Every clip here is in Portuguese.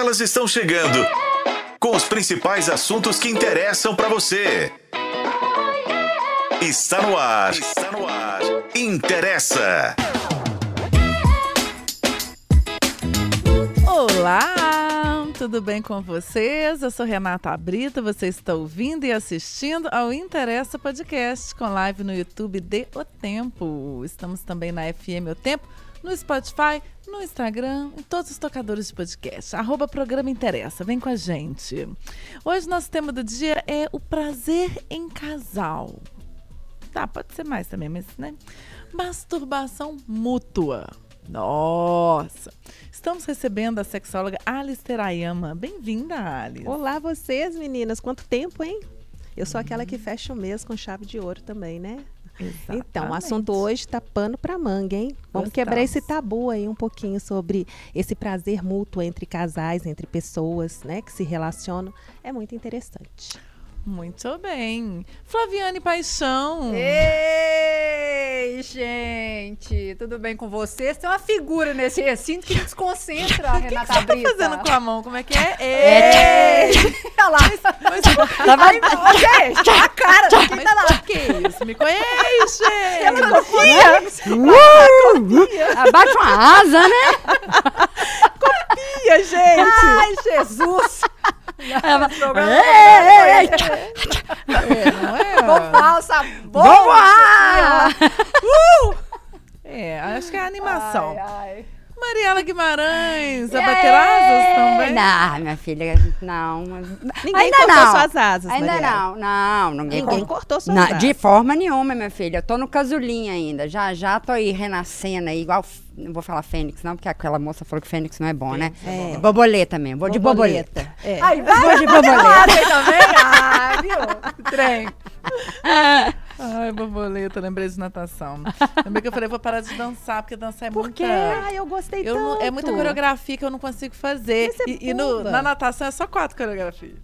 Elas estão chegando com os principais assuntos que interessam para você. Está no ar. Está no ar. Interessa. Olá, tudo bem com vocês? Eu sou Renata Brito, você está ouvindo e assistindo ao Interessa Podcast com live no YouTube de O Tempo. Estamos também na FM O Tempo, no Spotify, no Instagram, em todos os tocadores de podcast. Arroba Programa Interessa, vem com a gente. Hoje nosso tema do dia é o prazer em casal. Tá, pode ser mais também, mas né? Masturbação mútua. Nossa! Estamos recebendo a sexóloga Alice Terayama. Bem-vinda, Alice. Olá, vocês, meninas. Quanto tempo, hein? Eu sou aquela que fecha o mês com chave de ouro também, né? Exatamente. Então, o assunto hoje tá pano para manga, hein? Vamos Gostamos. quebrar esse tabu aí um pouquinho sobre esse prazer mútuo entre casais, entre pessoas, né, que se relacionam. É muito interessante. Muito bem. Flaviane Paixão. Ei, gente, tudo bem com vocês? Tem uma figura nesse recinto que desconcentra a O que, que Renata você tá fazendo com a mão? Como é que é? Ei! Olha lá. Mas, Ai, ô, gente, a cara quem mas tá lá. que isso? Me conhece! Ela confia. Abaixa uma asa, né? Confia, gente. Ai, Jesus. Ela- É, não é? Vou falsa. Vamos voar! É, acho que é a animação. Ai, ai. Mariela Guimarães, a bater asas também. Não, minha filha, não. Ninguém Ainda cortou não. suas asas, Ainda Mariela. não, não, ninguém, Ninguém cortou. cortou suas Não, asas. de forma nenhuma, minha filha. Eu tô no casulinho ainda. Já já tô aí renascendo aí, igual. Não vou falar Fênix, não, porque aquela moça falou que Fênix não é bom, né? É. Borboleta mesmo. Vou de borboleta. É. Ai, vai. Vou de borboleta. Ah, você também? Ah, viu? Trem. Ai, borboleta, lembrei de natação. Lembrei que eu falei, vou parar de dançar, porque dançar é Por muita... quê? Ai, eu gostei Eu não- tanto. é muita coreografia que eu não consigo fazer. Mas você E, e no- na natação é só quatro coreografias.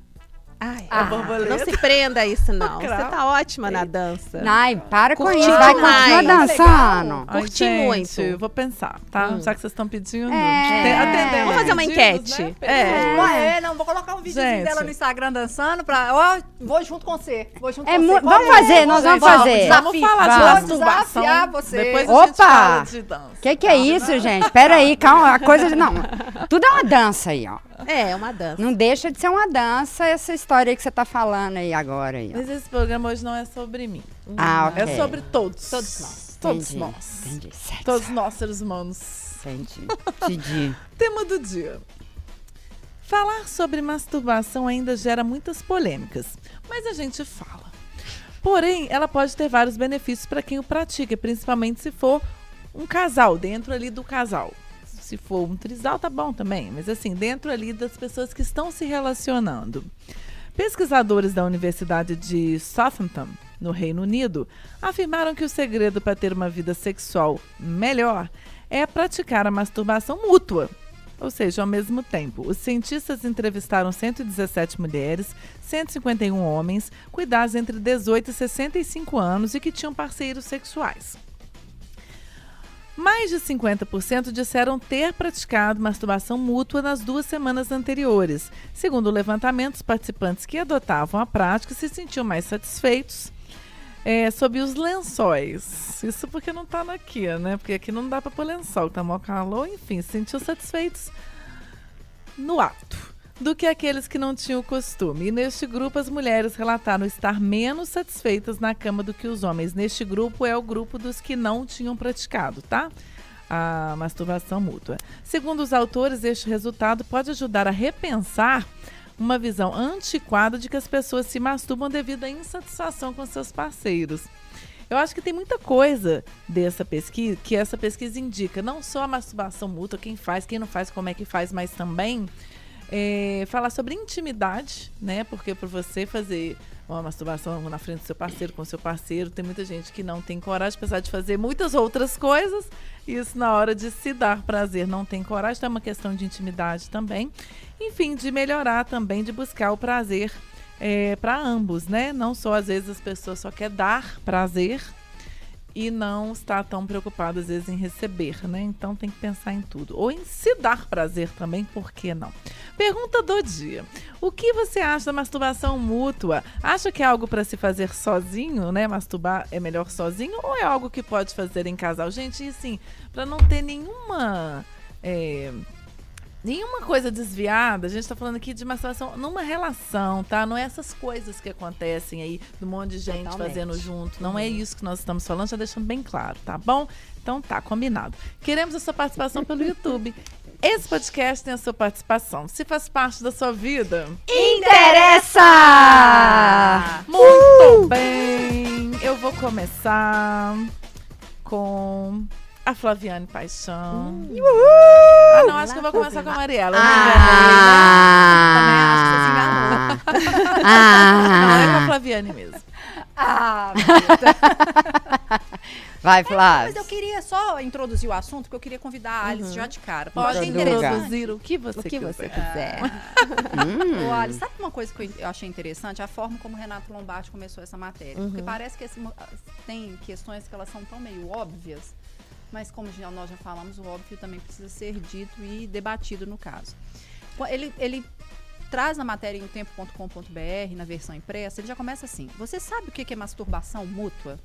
Ai, ah, borboleta. não se prenda a isso, não. Você tá ótima na dança. Ai, para com isso. Vai continuar dançando. Ai, Curti gente, muito. eu vou pensar, tá? Hum. Já que vocês estão pedindo. É. atendendo Vamos fazer uma enquete? né? É. Ah, é, não, vou colocar um videozinho Gente. dela no Instagram dançando pra. Ó, vou junto com você. Vou junto É com você. vamos fazer, nós vamos fazer. Vamos falar de Vamos. masturbação. Desafiar você. Depois a gente Opa! fala de dança. O que, que é isso, gente? Pera aí, calma. A coisa de. Não. Tudo é uma dança aí, ó. É, é uma dança. Não deixa de ser uma dança essa história que você tá falando aí agora. Aí, ó. Mas esse programa hoje não é sobre mim. Ah, ok. É sobre todos. Todos nós. Todos Entendi, nós. Entendi. Sexo. Todos nós, seres humanos. Entendi. Entendi. Tema do dia. Falar sobre masturbação ainda gera muitas polêmicas, mas a gente fala. Porém, ela pode ter vários benefícios para quem o pratica, principalmente se for um casal, dentro ali do casal. Se for um trisal, tá bom também, mas assim, dentro ali das pessoas que estão se relacionando. Pesquisadores da Universidade de Southampton, no Reino Unido, afirmaram que o segredo para ter uma vida sexual melhor é praticar a masturbação mútua. Ou seja, ao mesmo tempo, os cientistas entrevistaram 117 mulheres, 151 homens, com idades entre 18 e 65 anos e que tinham parceiros sexuais. Mais de 50% disseram ter praticado masturbação mútua nas duas semanas anteriores. Segundo o levantamento, os participantes que adotavam a prática se sentiam mais satisfeitos é, sob os lençóis. Isso porque não tá aqui, né? Porque aqui não dá pra pôr lençol, tá mó calor, enfim, se sentiu satisfeitos no ato do que aqueles que não tinham o costume. E neste grupo, as mulheres relataram estar menos satisfeitas na cama do que os homens. Neste grupo é o grupo dos que não tinham praticado, tá? A masturbação mútua. Segundo os autores, este resultado pode ajudar a repensar uma visão antiquada de que as pessoas se masturbam devido à insatisfação com seus parceiros. Eu acho que tem muita coisa dessa pesquisa, que essa pesquisa indica, não só a masturbação mútua, quem faz, quem não faz, como é que faz, mas também é, falar sobre intimidade, né? Porque por você fazer uma masturbação na frente do seu parceiro, com o seu parceiro, tem muita gente que não tem coragem, apesar de fazer muitas outras coisas, isso na hora de se dar prazer não tem coragem, então é uma questão de intimidade também. Enfim, de melhorar também, de buscar o prazer é, para ambos, né? Não só às vezes as pessoas só querem dar prazer e não está tão preocupado às vezes em receber, né? Então tem que pensar em tudo. Ou em se dar prazer também, por que não? Pergunta do dia. O que você acha da masturbação mútua? Acha que é algo para se fazer sozinho, né? Masturbar é melhor sozinho ou é algo que pode fazer em casal? Gente, e assim, para não ter nenhuma é, nenhuma coisa desviada. A gente está falando aqui de uma situação numa relação, tá? Não é essas coisas que acontecem aí, do monte de gente Totalmente. fazendo junto. Não é isso que nós estamos falando, já deixando bem claro, tá bom? Então tá, combinado. Queremos a sua participação pelo YouTube. Esse podcast tem a sua participação. Se faz parte da sua vida, Interessa! muito bem. Eu vou começar com a Flaviane Paixão. Ah, não, acho que eu vou começar com a Mariela. Eu me enganei, né? Também acho que você se enganou. Não, é com a Ah, Flaviane mesmo. Ah, meu Deus. vai, Mas Flávio. eu queria só introduzir o assunto, porque eu queria convidar a Alice já de cara. Pode introduzir o que você O que quiser. você quiser. Hum. Ô, Alice, sabe uma coisa que eu- achei interessante? A forma como o Renato Lombardi começou essa matéria. Porque parece que esse tem questões que elas são tão meio óbvias, mas como já- nós já falamos, o óbvio também precisa ser dito e debatido no caso. Ele, ele traz na matéria em tempo.com.br, na versão impressa, ele já começa assim. Você sabe o que que é masturbação mútua?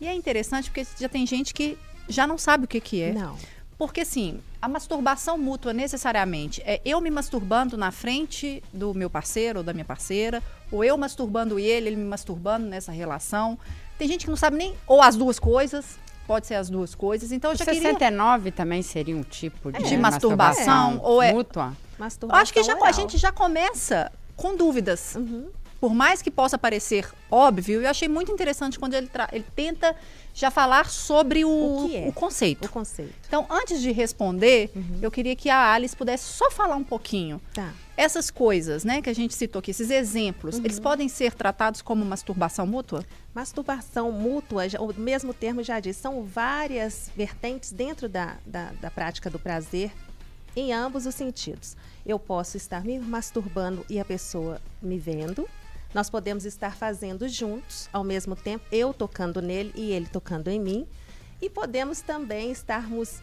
E é interessante porque já tem gente que já não sabe o que, que é. Não. Porque, assim, a masturbação mútua necessariamente é eu me masturbando na frente do meu parceiro ou da minha parceira, ou eu masturbando ele, ele me masturbando nessa relação. Tem gente que não sabe nem, ou as duas coisas, pode ser as duas coisas. Então, eu já queria. 69 também seria um tipo de, De masturbação, ou é- mútua? Eu Masturbação acho que já, a gente já começa com dúvidas. Uhum. Por mais que possa parecer óbvio, eu achei muito interessante quando ele, tra- ele tenta já falar sobre o, O que é? o conceito. O conceito. Então, antes de responder, eu queria que a Alice pudesse só falar um pouquinho. Tá. Essas coisas, né, que a gente citou aqui, esses exemplos, eles podem ser tratados como masturbação mútua? Masturbação mútua, o mesmo termo já diz, são várias vertentes dentro da, da, da prática do prazer em ambos os sentidos. Eu posso estar me masturbando e a pessoa me vendo. Nós podemos estar fazendo juntos, ao mesmo tempo, eu tocando nele e ele tocando em mim. E podemos também estarmos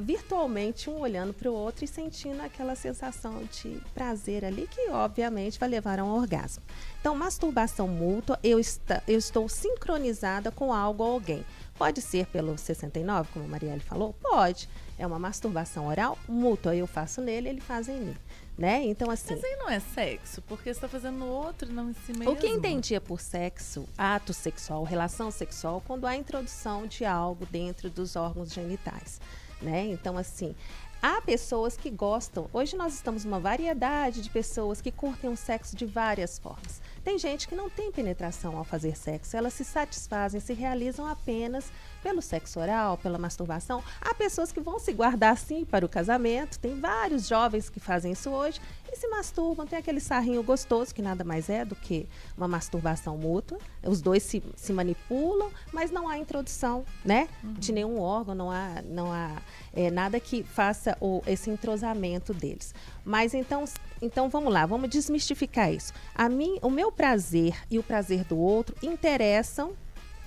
virtualmente um olhando para o outro e sentindo aquela sensação de prazer ali, que obviamente vai levar a um orgasmo. Então, masturbação mútua, eu, esta- eu estou sincronizada com algo ou alguém. Pode ser pelo 69, como a Marielle falou? Pode. É uma masturbação oral mútua. Eu faço nele, ele faz em mim. Né? Então, assim. Mas aí não é sexo, porque você está fazendo no outro não em si mesmo. O que entendia por sexo, ato sexual, relação sexual, quando há introdução de algo dentro dos órgãos genitais, né? Então, assim, há pessoas que gostam. Hoje nós estamos numa variedade de pessoas que curtem o sexo de várias formas. Tem gente que não tem penetração ao fazer sexo, elas se satisfazem, se realizam apenas pelo sexo oral, pela masturbação. Há pessoas que vão se guardar sim para o casamento. Tem vários jovens que fazem isso hoje e se masturbam. Tem aquele sarrinho gostoso, que nada mais é do que uma masturbação mútua. Os dois se, se manipulam, mas não há introdução, né? De nenhum órgão, não há, não há é, nada que faça o, esse entrosamento deles. Mas então, então vamos lá, vamos desmistificar isso. A mim, o meu prazer e o prazer do outro interessam,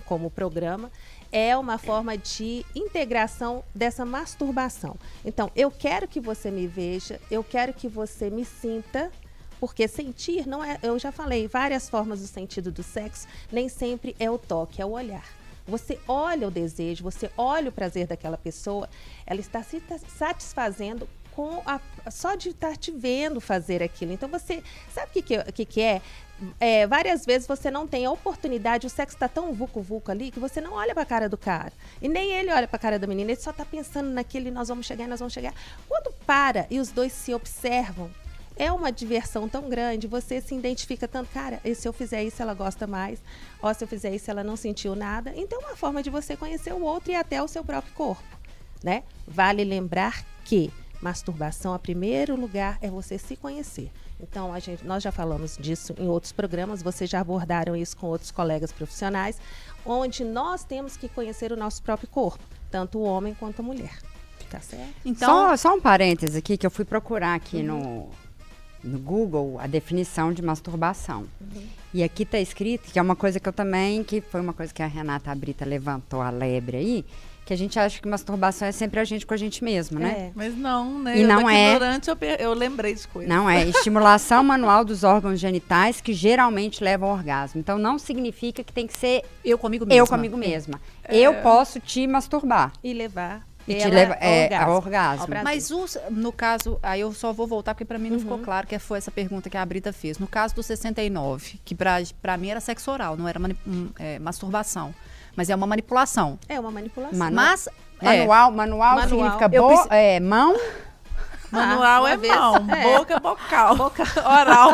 como programa, é uma forma de integração dessa masturbação. Então, eu quero que você me veja, eu quero que você me sinta, porque sentir não é, eu já falei, várias formas do sentido do sexo, nem sempre é o toque, é o olhar. Você olha o desejo, você olha o prazer daquela pessoa, ela está se satisfazendo com a, só de estar te vendo fazer aquilo. Então você sabe o que, que, que, que é? É, Várias vezes você não tem a oportunidade, o sexo está tão vucu-vucu ali que você não olha para a cara do cara. E nem ele olha para a cara da menina, ele só está pensando naquele, nós vamos chegar, nós vamos chegar. Quando para e os dois se observam, é uma diversão tão grande, você se identifica tanto, cara, se eu fizer isso, ela gosta mais, ó, se eu fizer isso, ela não sentiu nada. Então, é uma forma de você conhecer o outro e até o seu próprio corpo, né? Vale lembrar que masturbação, a primeiro lugar, é você se conhecer. Então, a gente, nós já falamos disso em outros programas, vocês já abordaram isso com outros colegas profissionais, onde nós temos que conhecer o nosso próprio corpo, tanto o homem quanto a mulher. Tá certo? Então, Só, só um parêntese aqui que eu fui procurar aqui no, no Google a definição de masturbação. Uhum. E aqui está escrito, que é uma coisa que eu também, que foi uma coisa que a Renata Brita levantou a lebre aí, que a gente acha que masturbação é sempre a gente com a gente mesmo, né? É. Mas não, né? E Eu, não é. ignorante, eu, eu lembrei de coisas. Não é estimulação manual dos órgãos genitais que geralmente levam ao orgasmo. Então não significa que tem que ser Eu comigo mesma. eu comigo mesma. Eu posso te masturbar E levar e te leva ao é, orgasmo, ao orgasmo. ao. Mas os- no caso, aí eu só vou voltar porque pra mim não ficou claro que foi essa pergunta que a Brita fez. No caso do 69, que pra, pra mim era sexo oral, não era mani- hum, é, masturbação. Mas é uma manipulação. É uma manipulação. Manu- Mas. é, Manual, manual, Manual. significa Eu bo- preci- é, mão, Manual uma é vez- mão, é. boca é bocal. oral.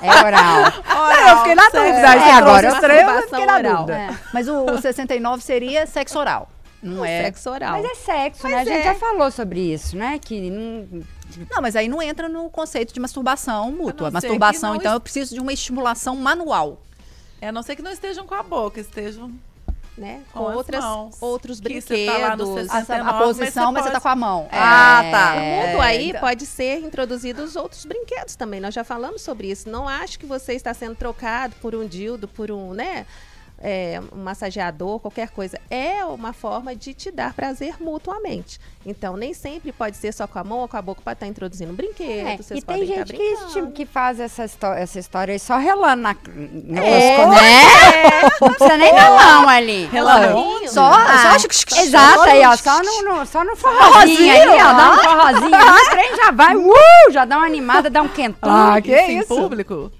é oral. oral. eu fiquei na dúvida. É, agora eu fiquei na oral. dúvida. É. Mas o, o 69 seria sexo oral. Não é. Sexo oral. Mas é sexo, né? A Mas gente é. já falou sobre isso, né? Que não... Não, mas aí não entra no conceito de masturbação mútua. A Masturbação, então, es- eu preciso de uma estimulação manual. É, a não ser que não estejam com a boca, estejam né? Com Com as outras, mãos. outros Que brinquedos. tá lá no A, 69, a posição, mas mas você, você tá com a mão. É. Ah, tá. No mundo aí então- pode ser introduzidos outros brinquedos também. Nós já falamos sobre isso. Não acho que você está sendo trocado por um dildo, por um, né? É, um massageador, qualquer coisa. É uma forma de te dar prazer mutuamente. Então, nem sempre pode ser só com a mão ou com a boca para estar introduzindo um brinquedo. É, vocês e tem podem tá gente que, esti- que faz essa, essa história aí só relando na, no É. osco, né? Não precisa nem da mão ali. Relando. Só, Ah, só acho que. Exato, aí, ó, só no, no- só no forrozinho aí, ó, dá um forrozinho, o trem já vai, uh, já dá uma animada, dá um quentão. Ah, que Isso em público.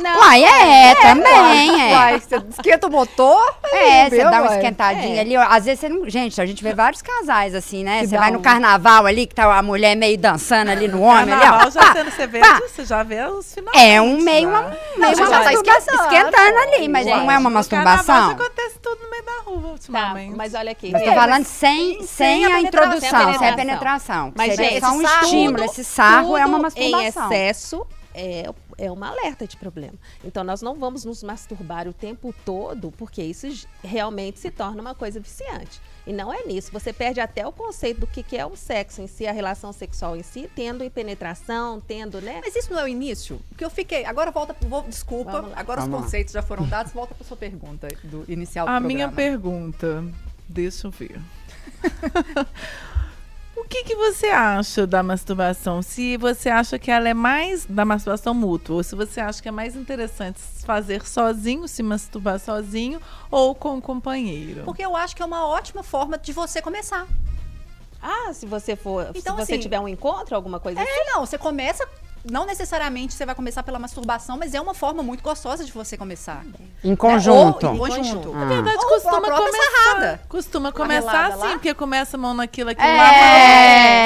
Não, Uai, é, também, é. Uai, você esquenta o motor. É, você dá uma uai? esquentadinha É. ali. ó. Às vezes você não. Gente, a gente vê vários casais assim, né? Que Você vai no um- carnaval ali, que tá a mulher meio dançando ali no homem, ali, ó. Carnaval já Pá, sendo você vê, pá. você já vê os finais. É um meio uma, meio Não, uma já tá masturbação, esquentando, esquentando ali, mas Gente, não é uma No carnaval masturbação. acontece tudo no meio da rua Tá, ultimamente. mas olha aqui. Mas tô É, falando sem, sem, a introdução, Sem a penetração. Mas, gente, só um estímulo. Esse sarro é uma masturbação. Em excesso é, é uma alerta de problema. Então nós não vamos nos masturbar o tempo todo, porque isso realmente se torna uma coisa viciante. E não é nisso. Você perde até o conceito do que, que é o sexo em si, a relação sexual em si, tendo penetração, tendo, né? Mas isso não é o início? Porque eu fiquei. Agora volta. Vou, desculpa. Lá. Agora Vamos os lá. conceitos já foram dados. Volta para sua pergunta do inicial do A minha pergunta, deixa eu ver. o que, que você acha da masturbação? Se você acha que ela é mais da masturbação mútua, ou se você acha que é mais interessante fazer sozinho, se masturbar sozinho, ou com o companheiro? Porque eu acho que é uma ótima forma de você começar. Ah, se você for. Então, se você assim, tiver um encontro, alguma coisa assim. É, não, você começa. Não necessariamente você vai começar pela masturbação, mas é uma forma muito gostosa de você começar. Em conjunto. Ou em conjunto. Na verdade, Ou costuma a começar. sarrada. Costuma A começar assim, lá. porque começa a mão naquilo, aquilo É.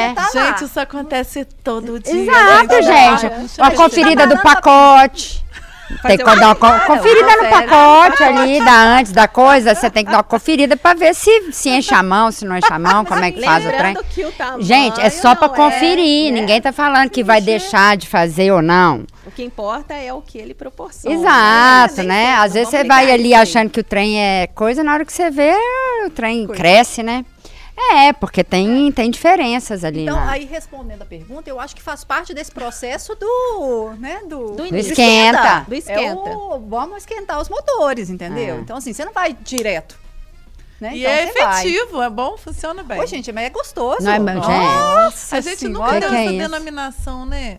lá. Tá lá. gente, isso acontece todo dia. Exato, gente. Puxa, Uma gente, conferida do tá pacote. Tem que dar uma Cara, conferida uma no pacote ali, da antes da coisa. Você tem que dar uma conferida pra ver se, se enche a mão, se não enche a mão, como é que faz o trem. O Gente, é só pra não conferir. né? Ninguém tá falando que vai deixar de fazer ou não. O que importa é o que ele proporciona. Exato, Nem né? sempre, Às vezes você vai ali achando que o trem é coisa, na hora que você vê, o trem cresce, né? É, porque tem, tem diferenças ali. Então, na- aí respondendo a pergunta, eu acho que faz parte desse processo do, né, do, Do esquenta. Do esquenta. É o, vamos esquentar os motores, entendeu? É. Então, assim, você não vai direto. Né? E então, é você vai. efetivo, é bom, funciona bem. Ô, gente, mas é gostoso. Não é, mas, gente, Nossa a gente senhora. nunca Que deu que é essa denominação, né?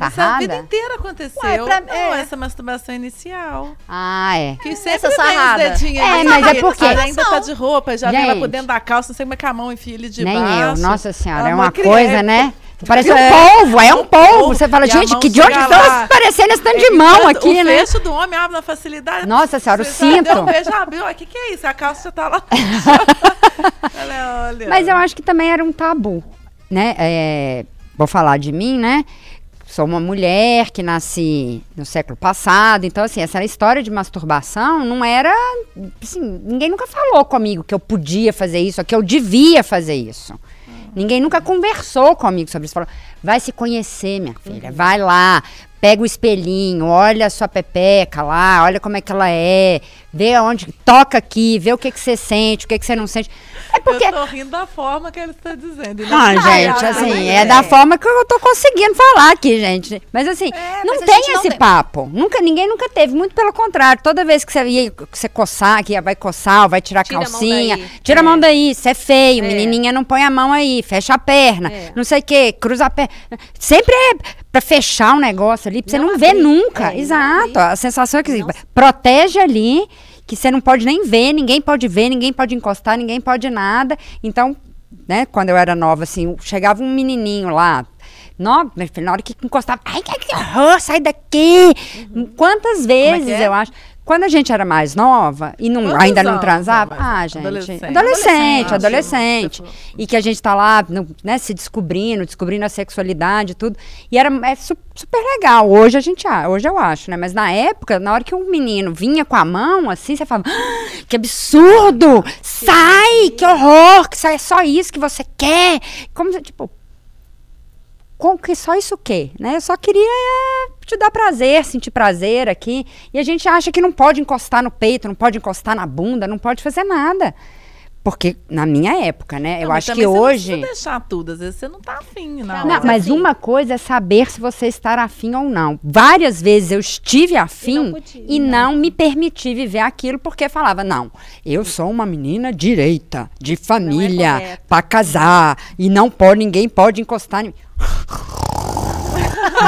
Nossa, a Sarrada? vida inteira aconteceu. Ué, pra- não, é. essa masturbação inicial. Ah, é. Que sempre Essa sarrada. os dedinhos É, mas é porque- Ela ainda tá de roupa, já vem lá por dentro da calça, não sei como é que a mão enfia ele de Nem baixo. eu. Nossa senhora, A é uma criança. coisa, né? Parece um É. polvo, é um polvo. Você fala, a gente, que de onde estão parecendo esse tanto de E mão aqui, o né? fecho do homem abre na facilidade. Nossa senhora, o já deu cinto. um beijo, abriu. O que, que é isso? A calça já tá lá. olha, olha. Mas eu acho que também era um tabu, né? É, vou falar de mim, né? Sou uma mulher que nasci no século passado, então assim, essa história de masturbação não era, assim, ninguém nunca falou comigo que eu podia fazer isso, que eu devia fazer isso. Ninguém nunca conversou comigo sobre isso. Falou, vai se conhecer, minha filha, vai lá, pega o espelhinho, olha a sua pepeca lá, olha como é que ela é, vê aonde, toca aqui, vê o que que você sente, o que que você não sente. É porque Eu tô rindo da forma que ele está dizendo. Não, não gente, assim, é. é da forma que eu tô conseguindo falar aqui, gente. Mas assim, É, não mas a tem gente não esse tem- papo. Nunca, ninguém nunca teve. Muito pelo contrário. Toda vez que você ia que você coçar, que vai coçar, ou vai tirar a Tira a calcinha, daí. tira a É. mão daí, isso é feio, É. menininha não põe a mão aí, fecha a perna, É. não sei o quê, cruza a perna. Sempre é pra fechar um negócio ali, pra você Não não, ver nunca. É, não Exato. A sensação é que Não- protege ali, que você não pode nem ver, ninguém pode ver, ninguém pode encostar, ninguém pode nada. Então, né, quando eu era nova, assim, chegava um menininho lá. Filho, na hora que encostava, ai, que, horror, sai daqui! Quantas vezes que é? eu acho. Quando a gente era mais nova e não, Quantos ainda não transava, ah, nova? gente, Adolescente. adolescente, Adolescente. adolescente, e que a gente tá lá, né, se descobrindo, descobrindo a sexualidade e tudo, e era é su- super legal. Hoje a gente, a- hoje eu acho, né? Mas na época, na hora que um menino vinha com a mão assim, você falava, "Ah, que absurdo! Sai, que horror, que sai é só isso que você quer. Como tipo, com que só isso quê? Né? Eu só queria é, te dar prazer, sentir prazer aqui. E a gente acha que não pode encostar no peito, não pode encostar na bunda, não pode fazer nada. Porque na minha época, né? eu Não, acho que hoje. Você não deixar tudo, às vezes você não tá afim, não. Não, mas assim- uma coisa é saber se você estar afim ou não. Várias vezes eu estive afim podia, e né? não me permiti viver aquilo porque falava, não, eu sou uma menina direita, de família, correto. pra casar, e não pode, ninguém pode encostar em mim.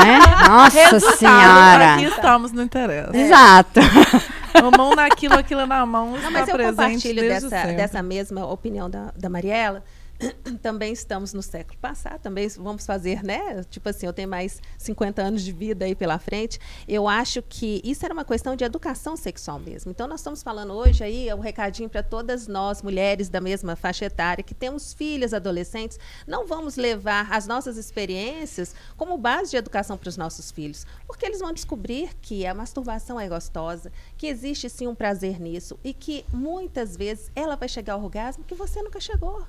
né? Nossa Resultado, senhora. Aqui estamos, não interessa. Exato. Uma mão naquilo, aquilo na mão. Não, está mas eu presente compartilho dessa, dessa mesma opinião da, da Mariela. Também estamos no século passado, também vamos fazer, né? Tipo assim, eu tenho mais 50 anos de vida aí pela frente. Eu acho que isso era uma questão de educação sexual mesmo. Então, nós estamos falando hoje aí, é um recadinho para todas nós, mulheres da mesma faixa etária, que temos filhas adolescentes. Não vamos levar as nossas experiências como base de educação para os nossos filhos, porque eles vão descobrir que a masturbação é gostosa, que existe sim um prazer nisso e que muitas vezes ela vai chegar ao orgasmo que você nunca chegou.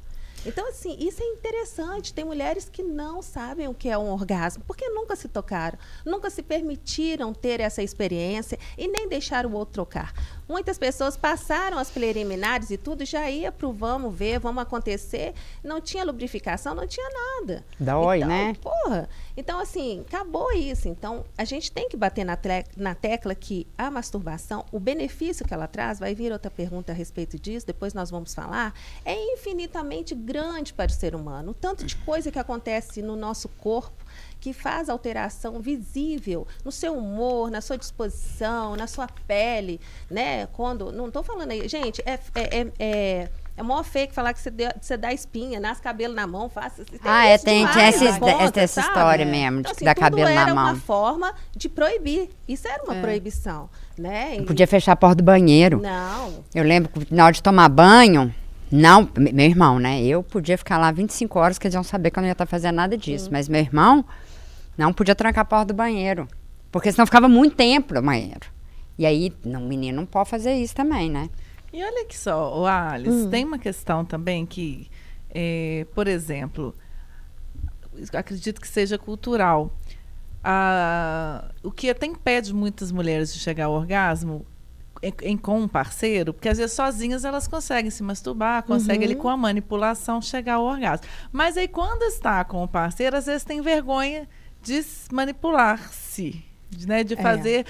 Então, assim, isso é interessante. Tem mulheres que não sabem o que é um orgasmo, porque nunca se tocaram, nunca se permitiram ter essa experiência e nem deixaram o outro trocar. Muitas pessoas passaram as preliminares e tudo, já ia pro vamos ver, vamos acontecer, não tinha lubrificação, não tinha nada. Dói, então, né? Porra. Então, assim, acabou isso. Então, a gente tem que bater na, na tecla que a masturbação, o benefício que ela traz, vai vir outra pergunta a respeito disso, depois nós vamos falar, é infinitamente grande para o ser humano. O tanto de coisa que acontece no nosso corpo que faz alteração visível no seu humor, na sua disposição, na sua pele, né? Quando, não estou falando aí, gente, é, é, é, é, é mó fake falar que você, dê- você dá espinha, nasce cabelo na mão, faça. tem Ah, é, tem- demais tem essa- conta, essa- história mesmo, de Então, que dá tudo cabelo na era uma mão. forma de proibir. Isso era uma proibição, né? Não E- podia fechar a porta do banheiro. Não. Eu lembro que na hora de tomar banho, não, me- meu irmão, né? Eu podia ficar lá 25 horas, que eles iam saber que eu não ia estar fazendo nada disso. Mas meu irmão não podia trancar a porta do banheiro. Porque senão ficava muito tempo no banheiro. E aí, não, o menino não pode fazer isso também, né? E olha aqui só, o Alice, tem uma questão também que, eh, por exemplo, acredito que seja cultural. Ah, o que até impede muitas mulheres de chegar ao orgasmo em, em- com um parceiro, porque às vezes sozinhas elas conseguem se masturbar, conseguem ali com a manipulação chegar ao orgasmo. Mas aí quando está com o parceiro, às vezes tem vergonha de manipular-se, de, né, de É.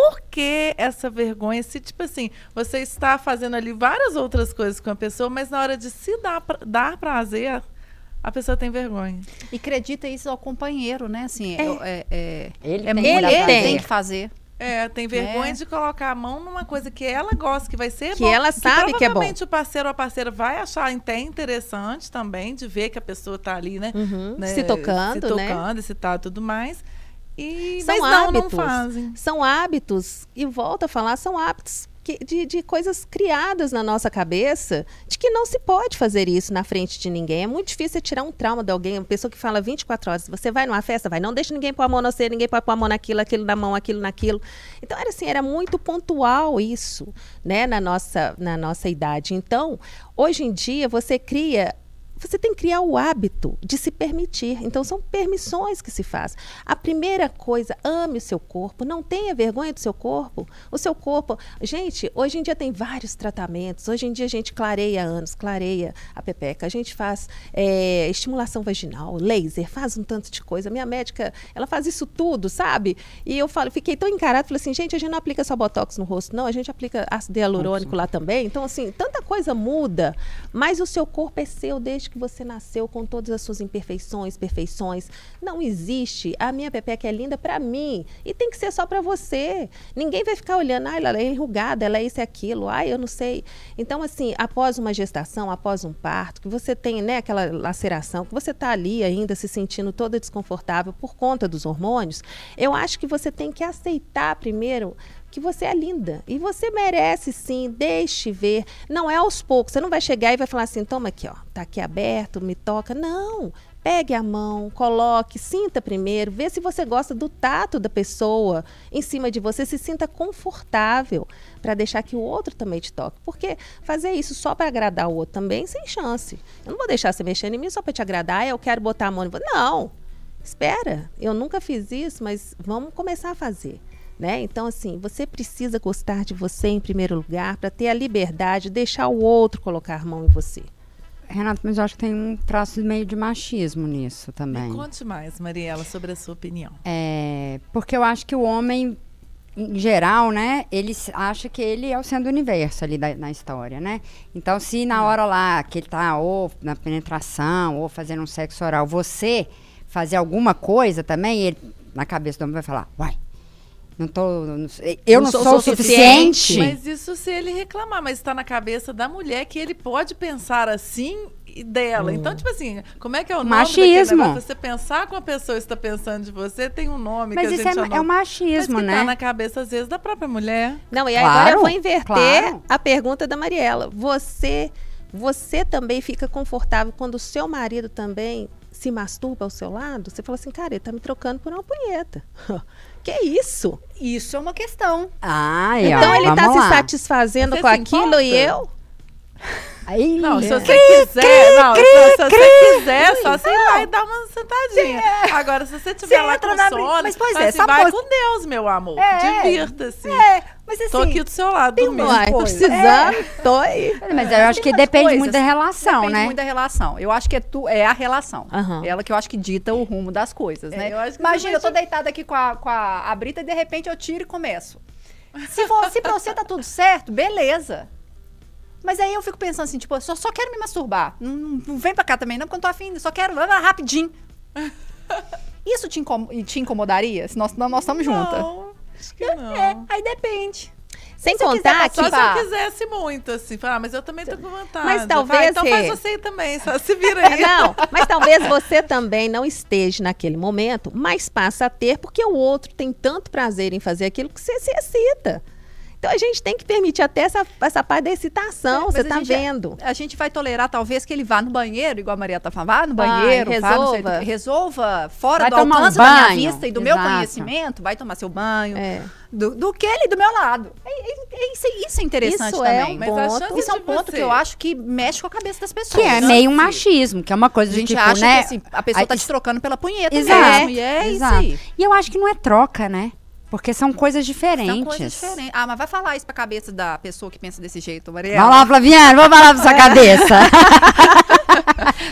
por que essa vergonha? Se, tipo assim, você está fazendo ali várias outras coisas com a pessoa, mas na hora de se dar, pra- dar prazer, a pessoa tem vergonha. E acredita isso ao companheiro, né? Assim, é, é, é, Ele é tem ele prazer. tem que fazer. É, tem vergonha É. de colocar a mão numa coisa que ela gosta, que vai ser Que bom. ela sabe que é bom. provavelmente o parceiro ou a parceira vai achar até interessante também, de ver que a pessoa tá ali, né? Uhum. né, Se tocando, se né? tocando, se tá tudo mais. E, São mas não, hábitos. não fazem. São hábitos, e volto a falar, são hábitos que- de, de coisas criadas na nossa cabeça de que não se pode fazer isso na frente de ninguém. É muito difícil você tirar um trauma de alguém, uma pessoa que fala 24 horas. Você vai numa festa, vai, não deixa ninguém pôr a mão no você, ninguém pode pôr a mão naquilo, aquilo na mão, aquilo naquilo. Então era assim, era muito pontual isso, né, na nossa, na nossa idade. Então, hoje em dia, você cria você tem que criar o hábito de se permitir. Então, são permissões que se faz. A primeira coisa, ame o seu corpo, não tenha vergonha do seu corpo. O seu corpo. Gente, hoje em dia tem vários tratamentos. Hoje em dia a gente clareia anos, clareia a pepeca. A gente faz é, estimulação vaginal, laser, faz um tanto de coisa. Minha médica, ela faz isso tudo, sabe? E eu falo, fiquei tão encarada, falei assim, gente, a gente não aplica só botox no rosto, não, a gente aplica ácido hialurônico lá também. Então, assim, tanta coisa muda, mas o seu corpo é seu desde que você nasceu com todas as suas imperfeições, perfeições. Não existe. A minha pepeca é linda para mim e tem que ser só para você. Ninguém vai ficar olhando, ah, ela é enrugada, ela é isso e aquilo, ai, eu não sei. Então, assim, após uma gestação, após um parto, que você tem, né, aquela laceração, que você tá ali ainda se sentindo toda desconfortável por conta dos hormônios, eu acho que você tem que aceitar primeiro que você é linda e você merece sim, deixe ver. Não é aos poucos, você não vai chegar e vai falar assim, toma aqui, ó, tá aqui aberto, me toca. Não, pegue a mão, coloque, sinta primeiro, vê se você gosta do tato da pessoa em cima de você, se sinta confortável para deixar que o outro também te toque. Porque fazer isso só para agradar o outro também, sem chance. Eu não vou deixar você mexer em mim só para te agradar, eu quero botar a mão em você. Não. Espera, eu nunca fiz isso, mas vamos começar a fazer. Né? Então, assim, você precisa gostar de você em primeiro lugar para ter a liberdade de deixar o outro colocar a mão em você. Renato, mas eu acho que tem um traço meio de machismo nisso também. Me conte mais, Mariela, sobre a sua opinião. É, porque eu acho que o homem, em geral, né, ele acha que ele é o centro do universo ali da- na história, né? Então, se na hora lá que ele tá ou na penetração ou fazendo um sexo oral, você fazer alguma coisa também, ele, na cabeça do homem vai falar, uai, não tô, não eu não, Não sou sou, o suficiente." suficiente. Mas isso se ele reclamar, mas está na cabeça da mulher que ele pode pensar assim e dela. Então, tipo assim, como é que é o nome daquele Machismo. negócio? Você pensar com a pessoa está pensando de você, tem um nome Mas que a isso gente é, é o Mas machismo, que né? tá na cabeça, às vezes, da própria mulher. Não, e Claro, agora eu vou inverter claro. a pergunta da Mariela. Você, você também fica confortável quando o seu marido também se masturba ao seu lado? Você fala assim, cara, ele tá me trocando por uma punheta. que isso? Isso é uma questão. Ai, então ó, ele tá vamos se satisfazendo Você com se aquilo importa? e eu? Aí, Não, se é. você quiser, não, se, se você quiser, só você ir lá e dar uma sentadinha. Agora, se você tiver Você lá com na sono, brin- mas, pois é, assim, vai com Deus, meu amor. É. Divirta-se. É, mas assim, Tô aqui do seu lado, dormindo. Uai, tô precisando, tô aí. mas eu acho que depende coisas. muito da relação, Depende né? muito da relação. Eu acho que é, tu, é a relação. Aham. Ela que eu acho que dita o rumo das coisas, É, né? eu Imagina, eu tô deitada aqui com a, com a, a Brita e de repente eu tiro e começo. Se, for, se pra você tá tudo certo, beleza. Mas aí eu fico pensando assim, tipo, eu só, só quero me masturbar. Não, não- vem pra cá também, não, porque eu tô afim, só quero vai lá, rapidinho. Isso te, incom- te incomodaria? Se nós, nós estamos juntas. Não, acho que não. É, aí depende. Sem Se quiser contar que Só se eu quisesse muito, assim. Falar, ah, mas eu também tô com vontade. Mas Vai, talvez então se- faz você também, só se vira aí. Não, mas talvez você também não esteja naquele momento, mas passa a ter, porque o outro tem tanto prazer em fazer aquilo que você se excita. Então a gente tem que permitir até essa, essa parte da excitação, você tá gente- vendo. A gente vai tolerar, talvez, que ele vá no banheiro, igual a Maria tá falando, vá no Vai, banheiro, vá, não sei, resolva. resolva fora Vai do tomar um alcance da minha banho. vista e do meu Exato. conhecimento, vai tomar seu banho, É. do, do que ele do meu lado. É, é- é isso, isso é interessante Isso é também. um Mas ponto. Isso é um de ponto você- que eu acho que mexe com a cabeça das pessoas. Que é Não, meio um machismo, que é uma coisa A gente tipo, acha né? que assim, a pessoa tá a- te trocando pela punheta Exato. mesmo. E é Exato. isso aí. E eu acho que não é troca, né? Porque são coisas diferentes. São coisas diferentes. Ah, mas vai falar isso pra cabeça da pessoa que pensa desse jeito, Maria. Vai lá, Flaviana, vamos falar pra sua cabeça.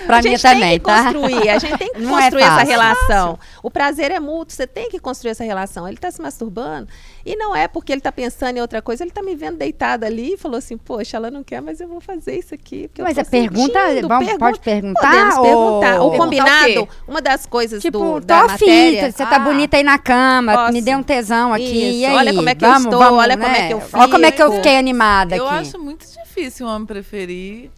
pra a mim gente também, tem que tá? construir, a gente tem que Não é construir essa fácil. relação. O prazer é mútuo, você tem que construir essa relação. Ele tá se masturbando e não é porque ele tá pensando em outra coisa, ele tá me vendo deitada ali e falou assim: "Poxa, ela não quer, mas eu vou fazer isso aqui". porque eu Mas tô é pergunta, sentindo." vamos- Pergun- pode perguntar? Podemos ou... perguntar. O Perguntar o combinado, quê? uma das coisas Tipo, do, tô da afim, matéria. você tá Ah, bonita aí na cama, posso. me dê um tesão aqui. Isso, e aí? olha como é que eu Vamos, estou, vamos, olha como é né? que eu Olha como é que eu fico. fiquei animada Eu aqui. acho muito difícil um homem preferir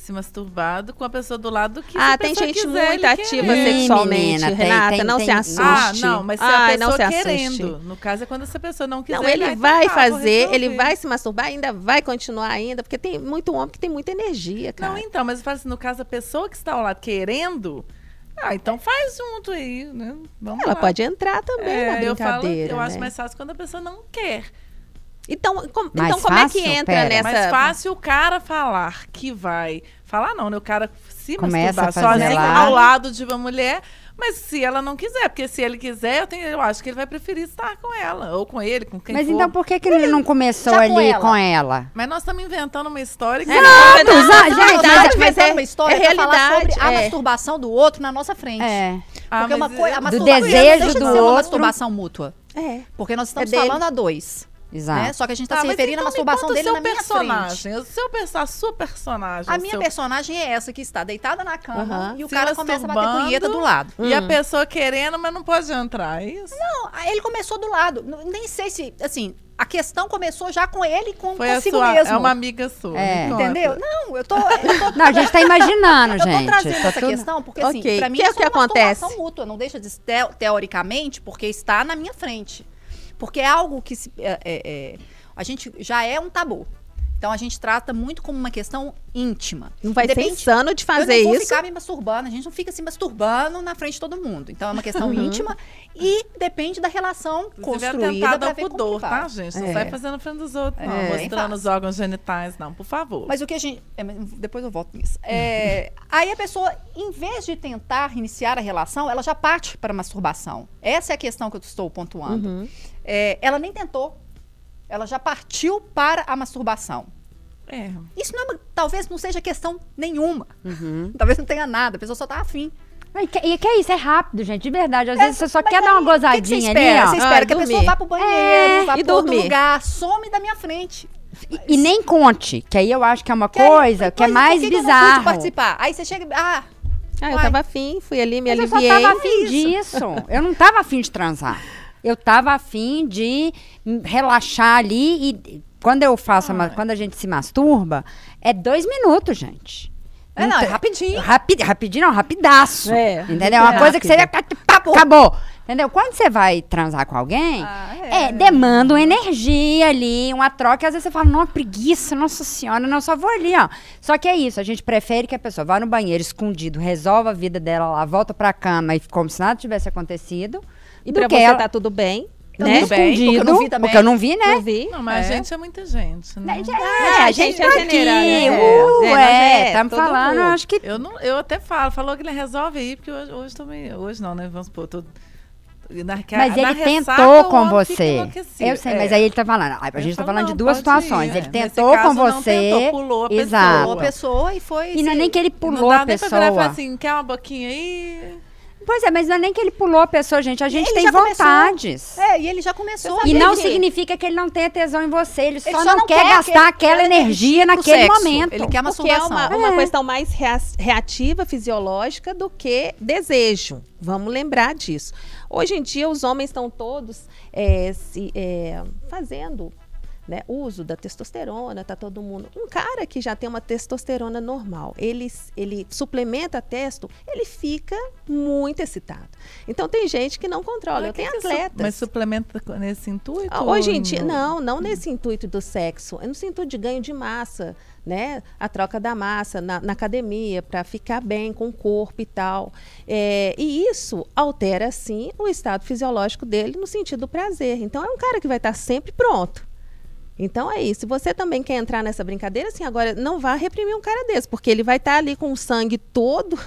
se masturbado com a pessoa do lado do que Ah, a tem pessoa gente quiser, muito ativa querer. Sexualmente, menina, tem- Renata, tem- não tem- se assuste. Ah, não, mas se a Ai, não pessoa se assuste. querendo. No caso é quando essa pessoa não quiser. Não, ele vai fazer, ele vai se masturbar, ainda vai continuar ainda, porque tem muito homem que tem muita energia, cara. Não, então, mas eu falo assim, no caso, a pessoa que está ao lado querendo, ah, então faz junto aí, né? Vamos Ela lá. pode entrar também É, na eu falo, brincadeira, eu acho né? mais fácil quando a pessoa não quer. Então, com- Mais então como é que entra Pera. nessa. Mais fácil o cara falar que vai. Falar não, né? O cara se Começa masturbar sozinho lá. ao lado de uma mulher. Mas se ela não quiser, porque se ele quiser, eu, tenho, eu acho que ele vai preferir estar com ela, ou com ele, com quem Mas for. então por que, que ele não começou Já com ali ela. com ela? Mas nós estamos inventando uma história que É, você não, não- é Exato, é gente, mas inventando é, uma história é pra falar realidade. sobre a é. masturbação do outro na nossa frente. É. Ah, Porque uma coisa, a masturbação desejo não deixa de do ser uma outro. masturbação mútua. É. Porque nós estamos É falando a dois. Exato. Né? Só que a gente está Tá, se referindo à então me masturbação dele seu na minha personagem, frente. O seu perso- a sua personagem. A minha seu- personagem é essa que está deitada na cama Aham. e o Se cara começa a bater punheta do lado. E a Hum. pessoa querendo, mas não pode entrar, é isso? Não, ele começou do lado. Nem sei se, assim, a questão começou já com ele com Foi a consigo sua, mesmo. é uma amiga sua. É. Entendeu? Não, eu tô, eu tô Não, a gente tá imaginando, Eu tô gente. trazendo Tá essa tudo- questão porque, assim, Ok. pra mim Que é o isso que é uma acontece? masturbação mútua. Não deixa de ser teo- teoricamente, porque está na minha frente. Porque é algo que se, é- é- é- a gente já é um tabu. Então a gente trata muito como uma questão íntima. Não vai ser Independente- insano de fazer eu não vou isso. ficar me masturbando, a gente não fica se masturbando na frente de todo mundo. Então é uma questão Uhum. íntima e depende da relação é construída ao ver como pudor, que tá, gente? Não É. sai fazendo na frente dos outros, não. É. Mostrando os órgãos genitais, não, por favor. Mas o que a gente. é, depois eu volto nisso. É, aí a pessoa, em vez de tentar iniciar a relação, ela já parte para a masturbação. Essa é a questão que eu estou pontuando. Uhum. É, ela nem tentou. Ela já partiu para a masturbação. É. Isso não é talvez não seja questão nenhuma. Uhum. Talvez não tenha nada. A pessoa só tá afim. E que, e que é isso? É rápido, gente, de verdade. Às vezes você só quer dar uma aí, o que que você gozadinha espera? ali, Você ó. espera Ah, que a pessoa dormir. vá pro banheiro, É, vá e para outro dormir. lugar, some da minha frente. E, e nem conte, que aí eu acho que é uma Que aí- coisa que é mais que que eu não bizarro. participar? Aí você chega. Ah, Ah, eu tava afim, fui ali, me Mas eu só aliviei. tava afim disso. Eu não tava afim de transar. Eu tava afim de relaxar ali e quando eu faço, a Ai. quando a gente se masturba, é dois minutos, gente. é, não, é tem- rapidinho. Rapi, rapidinho, não, rapidaço. É, entendeu? É uma é coisa que você rápido. acabou. acabou. Entendeu? Quando você vai transar com alguém, Ah, é. demanda uma energia ali, uma troca, e às vezes você fala, não, preguiça, nossa senhora, não, só vou ali, ó. Só que é isso, a gente prefere que a pessoa vá no banheiro escondido, resolva a vida dela lá, volta pra cama e como se nada tivesse acontecido. E do pra que você ela- tá tudo bem, Tá né? tudo bem, escondido, porque eu não vi também. porque eu não vi, né? Não vi. Não, mas É. a gente é muita gente, né? É, a gente é tá general, aqui, né? uh, É, é, é, estamos todo falando, mundo. acho que Eu, não, eu até falo, falou que ele resolve aí, porque hoje, hoje também. Hoje não, né? Vamos supor, tô. Na, Mas na ele ressaca, tentou com você. Eu sei, É. mas aí ele tá falando. A Eu gente tá falando de não, duas pode ir, situações. é. Ele Nesse tentou caso, com você. tentou, pulou a Exato. Pulou a pessoa e foi. E não é se- nem que ele Não pulou dá a nem pra virar e falar pessoa. assim, quer uma boquinha aí? Pois é, mas não é nem que ele pulou a pessoa, gente. A gente Ele tem já começou. vontades. É, e ele já começou. E não significa que ele não tenha tesão em você. Ele só, só não, não quer, quer gastar aquela energia naquele sexo. momento. Ele quer a Porque é uma, uma É. questão mais rea- reativa, fisiológica, do que desejo. Vamos lembrar disso. Hoje em dia, os homens estão todos é, se, é, fazendo né, uso da testosterona, tá todo mundo. Um cara que já tem uma testosterona normal, ele, ele suplementa a testo, ele fica muito excitado. Então tem gente que não controla. Eu tenho su- atletas. Mas suplementa nesse intuito? Ah, Hoje em dia, não, não nesse intuito do sexo, é no intuito de ganho de massa, né? A troca da massa na, na academia para ficar bem com o corpo e tal. É, e isso altera, sim, o estado fisiológico dele no sentido do prazer. Então, é um cara que vai estar sempre pronto. Então é isso. Se você também quer entrar nessa brincadeira, assim, agora não vá reprimir um cara desse, porque ele vai estar ali com o sangue todo,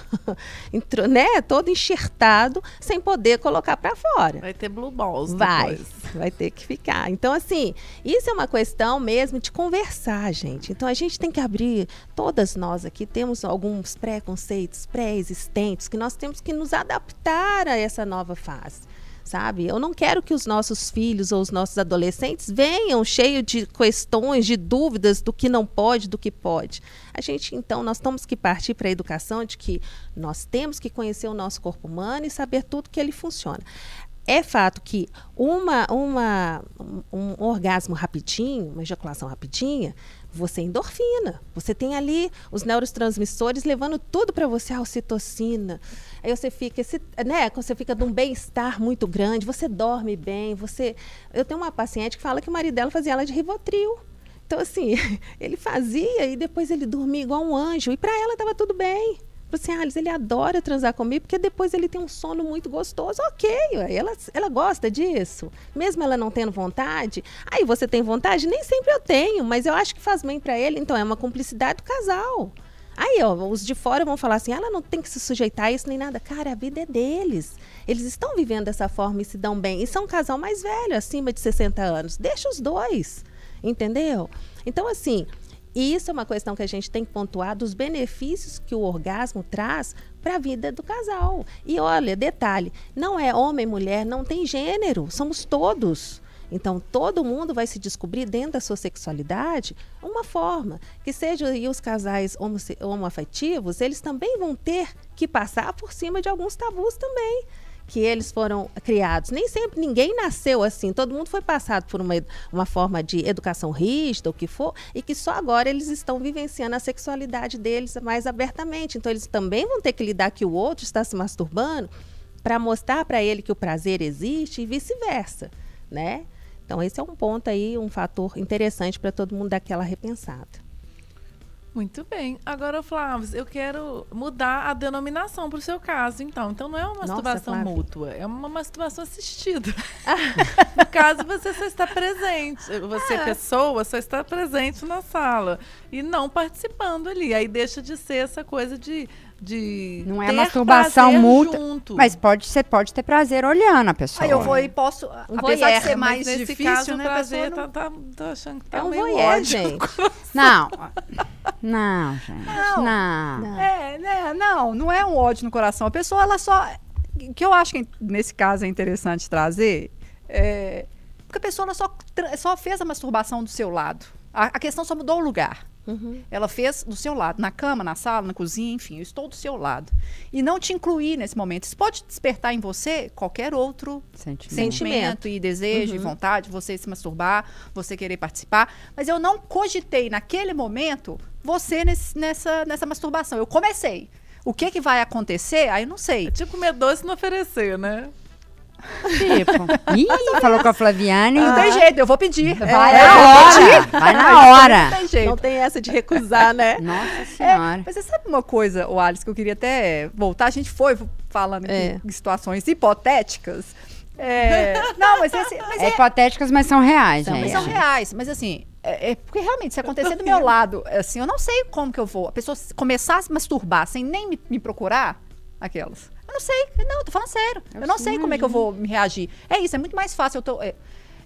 né, todo enxertado, sem poder colocar para fora. Vai ter blue balls Vai, depois. vai ter que ficar. Então, assim, isso é uma questão mesmo de conversar, gente. Então, a gente tem que abrir, todas nós aqui temos alguns preconceitos pré-existentes que nós temos que nos adaptar a essa nova fase. Sabe? Eu não quero que os nossos filhos ou os nossos adolescentes venham cheios de questões, de dúvidas do que não pode, do que pode. A gente, então, nós temos que partir para a educação de que nós temos que conhecer o nosso corpo humano e saber tudo que ele funciona. É fato que uma, uma, um, orgasmo rapidinho, uma ejaculação rapidinha, você é endorfina. Você tem ali os neurotransmissores levando tudo para você, a ocitocina. Aí você fica, esse, né, você fica de um bem-estar muito grande, você dorme bem, você... Eu tenho uma paciente que fala que o marido dela fazia ela de Rivotril. Então, assim, ele fazia e depois ele dormia igual um anjo. E para ela estava tudo bem. Assim, ah, Alice, ele adora transar comigo porque depois ele tem um sono muito gostoso. Ok, ela, ela gosta disso. Mesmo ela não tendo vontade. Aí você tem vontade? Nem sempre eu tenho, mas eu acho que faz bem para ele. Então é uma cumplicidade do casal. Aí, ó, os de fora vão falar assim: ela não tem que se sujeitar a isso nem nada. Cara, a vida é deles. Eles estão vivendo dessa forma e se dão bem. E são um casal mais velho, acima de 60 anos. Deixa os dois. Entendeu? Então, assim, isso é uma questão que a gente tem que pontuar dos benefícios que o orgasmo traz para a vida do casal. E olha, detalhe: não é homem, mulher, não tem gênero, somos todos. Então, todo mundo vai se descobrir dentro da sua sexualidade uma forma. Que seja e os casais homoafetivos, eles também vão ter que passar por cima de alguns tabus também que eles foram criados. Nem sempre ninguém nasceu assim, todo mundo foi passado por uma, uma forma de educação rígida, o que for, e que só agora eles estão vivenciando a sexualidade deles mais abertamente. Então eles também vão ter que lidar que o outro está se masturbando para mostrar para ele que o prazer existe e vice-versa, né? Então, esse é um ponto aí, um fator interessante para todo mundo dar aquela repensada. Muito bem. Agora, Flávio, eu quero mudar a denominação para o seu caso, então. Então, não é uma masturbação Nossa, mútua, é uma masturbação assistida. no caso, você só está presente. Você, é. pessoa, só está presente na sala e não participando ali. Aí deixa de ser essa coisa de de não é masturbação mútua, mas pode ser pode ter prazer olhando a pessoa. Aí eu vou e posso, um apesar voyeur, de ser mais difícil, caso, né, prazer não... tá, tá, tá achando que tá é um meio voyeur, gente. Não. Não, gente. Não. não. É, né, não, não é um ódio no coração. A pessoa ela só que eu acho que nesse caso é interessante trazer é, porque a pessoa só só fez a masturbação do seu lado. A, a questão só mudou o lugar. Uhum. Ela fez do seu lado, na cama, na sala, na cozinha, enfim, eu estou do seu lado. E não te incluir nesse momento. Isso pode despertar em você qualquer outro sentimento, sentimento e desejo uhum. e vontade, você se masturbar, você querer participar. Mas eu não cogitei naquele momento você nesse, nessa, nessa masturbação. Eu comecei. O que, que vai acontecer? Aí eu não sei. É tipo comer doce não oferecer, né? Tipo, ih, falou com a Flaviane. Não tem jeito, eu vou pedir. Vai é, na hora. Vai na hora. Não tem jeito. Não tem essa de recusar, né? Nossa é, Senhora. É, mas você sabe uma coisa, o Alice, que eu queria até voltar? A gente foi falando é. em situações hipotéticas. É, não, mas, esse, mas é, hipotéticas, mas são reais, são, gente. São reais, mas assim, é, é, porque realmente, se acontecer do meu lado, assim, eu não sei como que eu vou. A pessoa começar a se masturbar sem nem me, me procurar, aquelas. Eu não sei. Não, tô falando sério. Eu, eu não sei como é que eu vou me reagir. É isso, é muito mais fácil. Eu tô. É,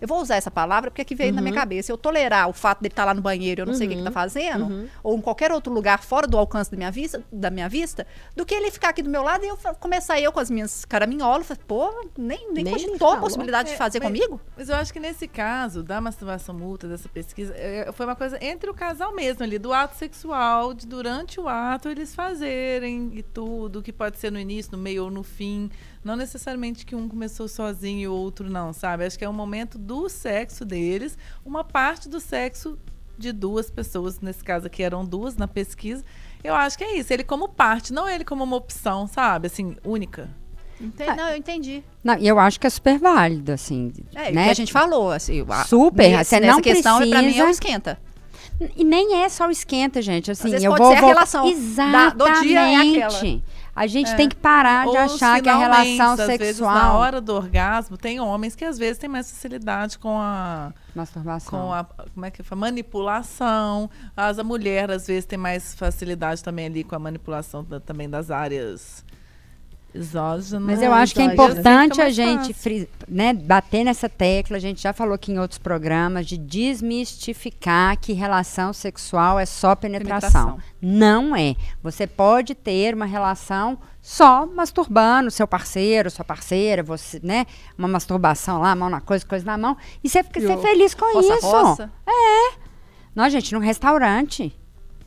eu vou usar essa palavra porque é que veio uhum. na minha uhum. cabeça. Eu tolerar o fato dele estar tá lá no banheiro, eu não uhum. sei o que ele está uhum. fazendo, uhum. ou em qualquer outro lugar fora do alcance da minha, vista, da minha vista, do que ele ficar aqui do meu lado e eu começar eu com as minhas caraminholas. Pô, nem, nem, nem cogitou a possibilidade é, de fazer mas, comigo. Mas eu acho que nesse caso da masturbação multa, dessa pesquisa, é, foi uma coisa entre o casal mesmo ali, do ato sexual, de durante o ato eles fazerem e tudo, que pode ser no início, no meio ou no fim. Não necessariamente que um começou sozinho e o outro não, sabe? Acho que é um momento do sexo deles, uma parte do sexo de duas pessoas, nesse caso aqui eram duas na pesquisa. Eu acho que é isso, ele como parte, não ele como uma opção, sabe? Assim, única. Entendi, não, eu entendi. Não, e eu acho que é super válido, assim. É, né? que a gente falou, assim. Super, nesse, você não questão, precisa... pra mim, é um esquenta. E nem é só o esquenta, gente. Assim, eu vou, vou... a relação Exatamente. Da, do dia é aquela. A gente é. tem que parar de Ou achar que a relação sexual. Vezes, na hora do orgasmo, tem homens que às vezes têm mais facilidade com a. Masturbação. Com a. Como é que fala? Manipulação. As, a mulher, às vezes, tem mais facilidade também ali com a manipulação da, também das áreas Exógeno. Mas eu acho que é importante a gente né, bater nessa tecla. A gente já falou aqui em outros programas de desmistificar que relação sexual é só penetração. penetração. Não é. Você pode ter uma relação só masturbando seu parceiro, sua parceira, você, né? Uma masturbação lá, mão na coisa, coisa na mão. E você fica feliz com roça, isso. Roça. É. Nós, gente, num restaurante.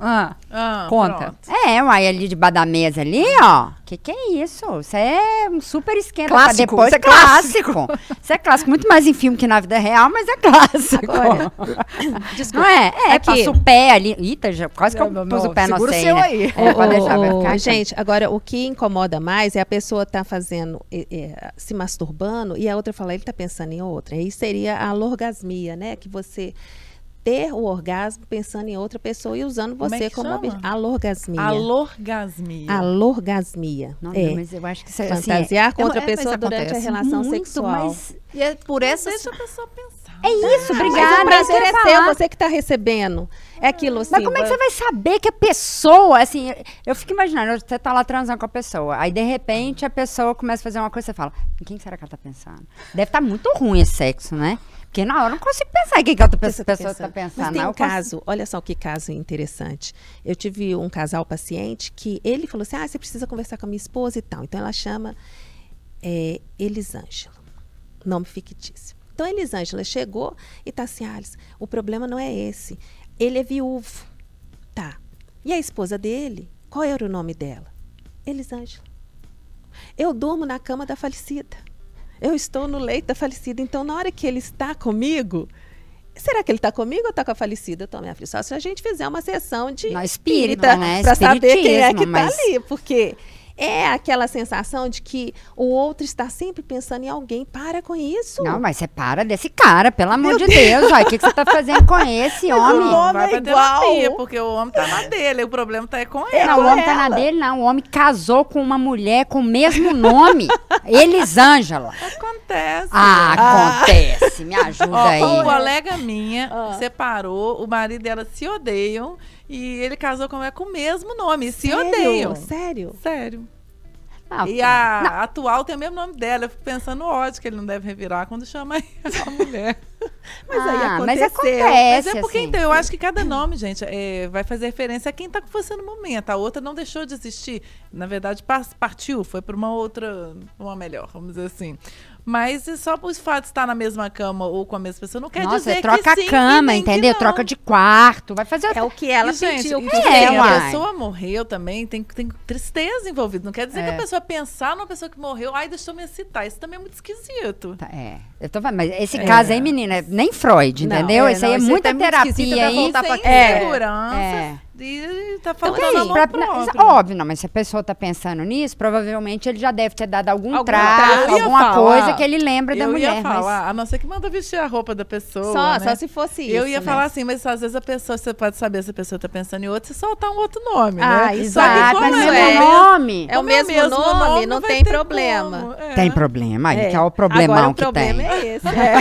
Ah, ah conta. Pronto. É, uai, ali debaixo da mesa ali, ó. Que que é isso? Isso é um super esquenta clássico, depois. Isso é clássico. isso é clássico. Muito mais em filme que na vida real, mas é clássico. Agora, Não é? É, é que... passa o pé ali. Eita, já, quase que eu não, pus o pé no seu né? aí. É, pode deixar, vai ficar. Gente, agora, o que incomoda mais é a pessoa tá fazendo, é, é, se masturbando, e a outra fala, ele tá pensando em outra. Aí seria a lorgasmia, né? Que você ter o orgasmo pensando em outra pessoa e usando Como é você que como chama? objeto. Alorgasmia. Alorgasmia. Alorgasmia. Não, é. mas eu acho que isso é Fantasiar com é- outra é, pessoa durante a acontece relação muito, sexual. mas E é por Não essas deixa a pessoa pensar. é isso, Mas obrigada. o prazer isso que eu é seu, você que está recebendo. É aquilo assim. Mas como é que você vai saber que a pessoa, assim, eu fico imaginando, você tá lá transando com a pessoa, aí de repente a pessoa começa a fazer uma coisa, você fala, em quem será que ela tá pensando? Deve estar muito ruim esse sexo, né? Porque na hora eu não consigo pensar em quem que a outra que pessoa, tá pessoa tá pensando? Mas tem um eu consigo- caso, olha só que caso interessante. Eu tive um casal paciente que ele falou assim: ah, você precisa conversar com a minha esposa e tal. Então ela chama é, Elisângela, nome fictício. Então Elisângela chegou e tá assim: Alice, o problema não é esse. Ele é viúvo. Tá. E a esposa dele, qual era o nome dela? Elisângela. Eu durmo na cama da falecida. Eu estou no leito da falecida. Então, na hora que ele está comigo, será que ele está comigo ou está com a falecida? Eu tô, minha filha, só se a gente fizer uma sessão de Não, espírita, espírita, né? para saber quem é que está mas- ali. Porque é aquela sensação de que o outro está sempre pensando em alguém. Para com isso. Não, mas você para desse cara, pelo amor de Deus. O que, que você tá fazendo com esse Mas o homem? homem vai é pra igual. terapia, porque o homem tá na dele, o problema tá é com ele. Não, o homem tá na dele, não. O homem casou com uma mulher com o mesmo nome. Elisângela. Acontece. Ah, acontece. Me ajuda Ó, aí. uma colega minha Ah. separou, o marido dela se odeiam e ele casou com ela com o mesmo nome, se Sério? odeiam. Sério? Sério. Não, E a atual tem o mesmo nome dela. Eu fico pensando ódio que ele não deve revirar quando chama a mulher. Mas aí Ah, aconteceu. mas acontece. Mas é porque, assim. então, eu acho que cada nome, gente, é, vai fazer referência a quem tá com você no momento. A outra não deixou de existir. Na verdade, partiu, foi para uma outra, uma melhor, vamos dizer assim. Mas e só por fato de estar na mesma cama ou com a mesma pessoa, não quer Nossa, dizer troca que sim a cama, que entendeu? Troca de quarto. Vai fazer É o que ela E, gente, sentiu. que É, bem, a pessoa morreu também, tem, tem tristeza envolvida. Não quer dizer que É. a pessoa pensar numa pessoa que morreu, ai, deixa eu me excitar. Isso também é muito esquisito. Tá, É, eu tô falando, mas esse caso aí, menina, é nem Freud, Não, entendeu? é, Isso aí não, é muita tá terapia pra aí. voltar pra Sem quem é. segurança. É. E tá Então, faltando assim, Pra- próprio. não, óbvio, não, mas se a pessoa tá pensando nisso, provavelmente ele já deve ter dado algum, Algum. Eu ia alguma falar, coisa que ele lembra da eu mulher. ia mas- falar, a não ser que manda vestir a roupa da pessoa. Só, né? só se fosse isso. Eu ia né? falar assim, mas às vezes a pessoa, você pode saber se a pessoa tá pensando em outro, se soltar um outro nome, Ah, né? isso Só que é, como mas mesmo é. nome. É o como mesmo nome, não vai tem problema. como, é. Tem problema, aí É. que é o problemão Agora, o que problema tem. É esse. é.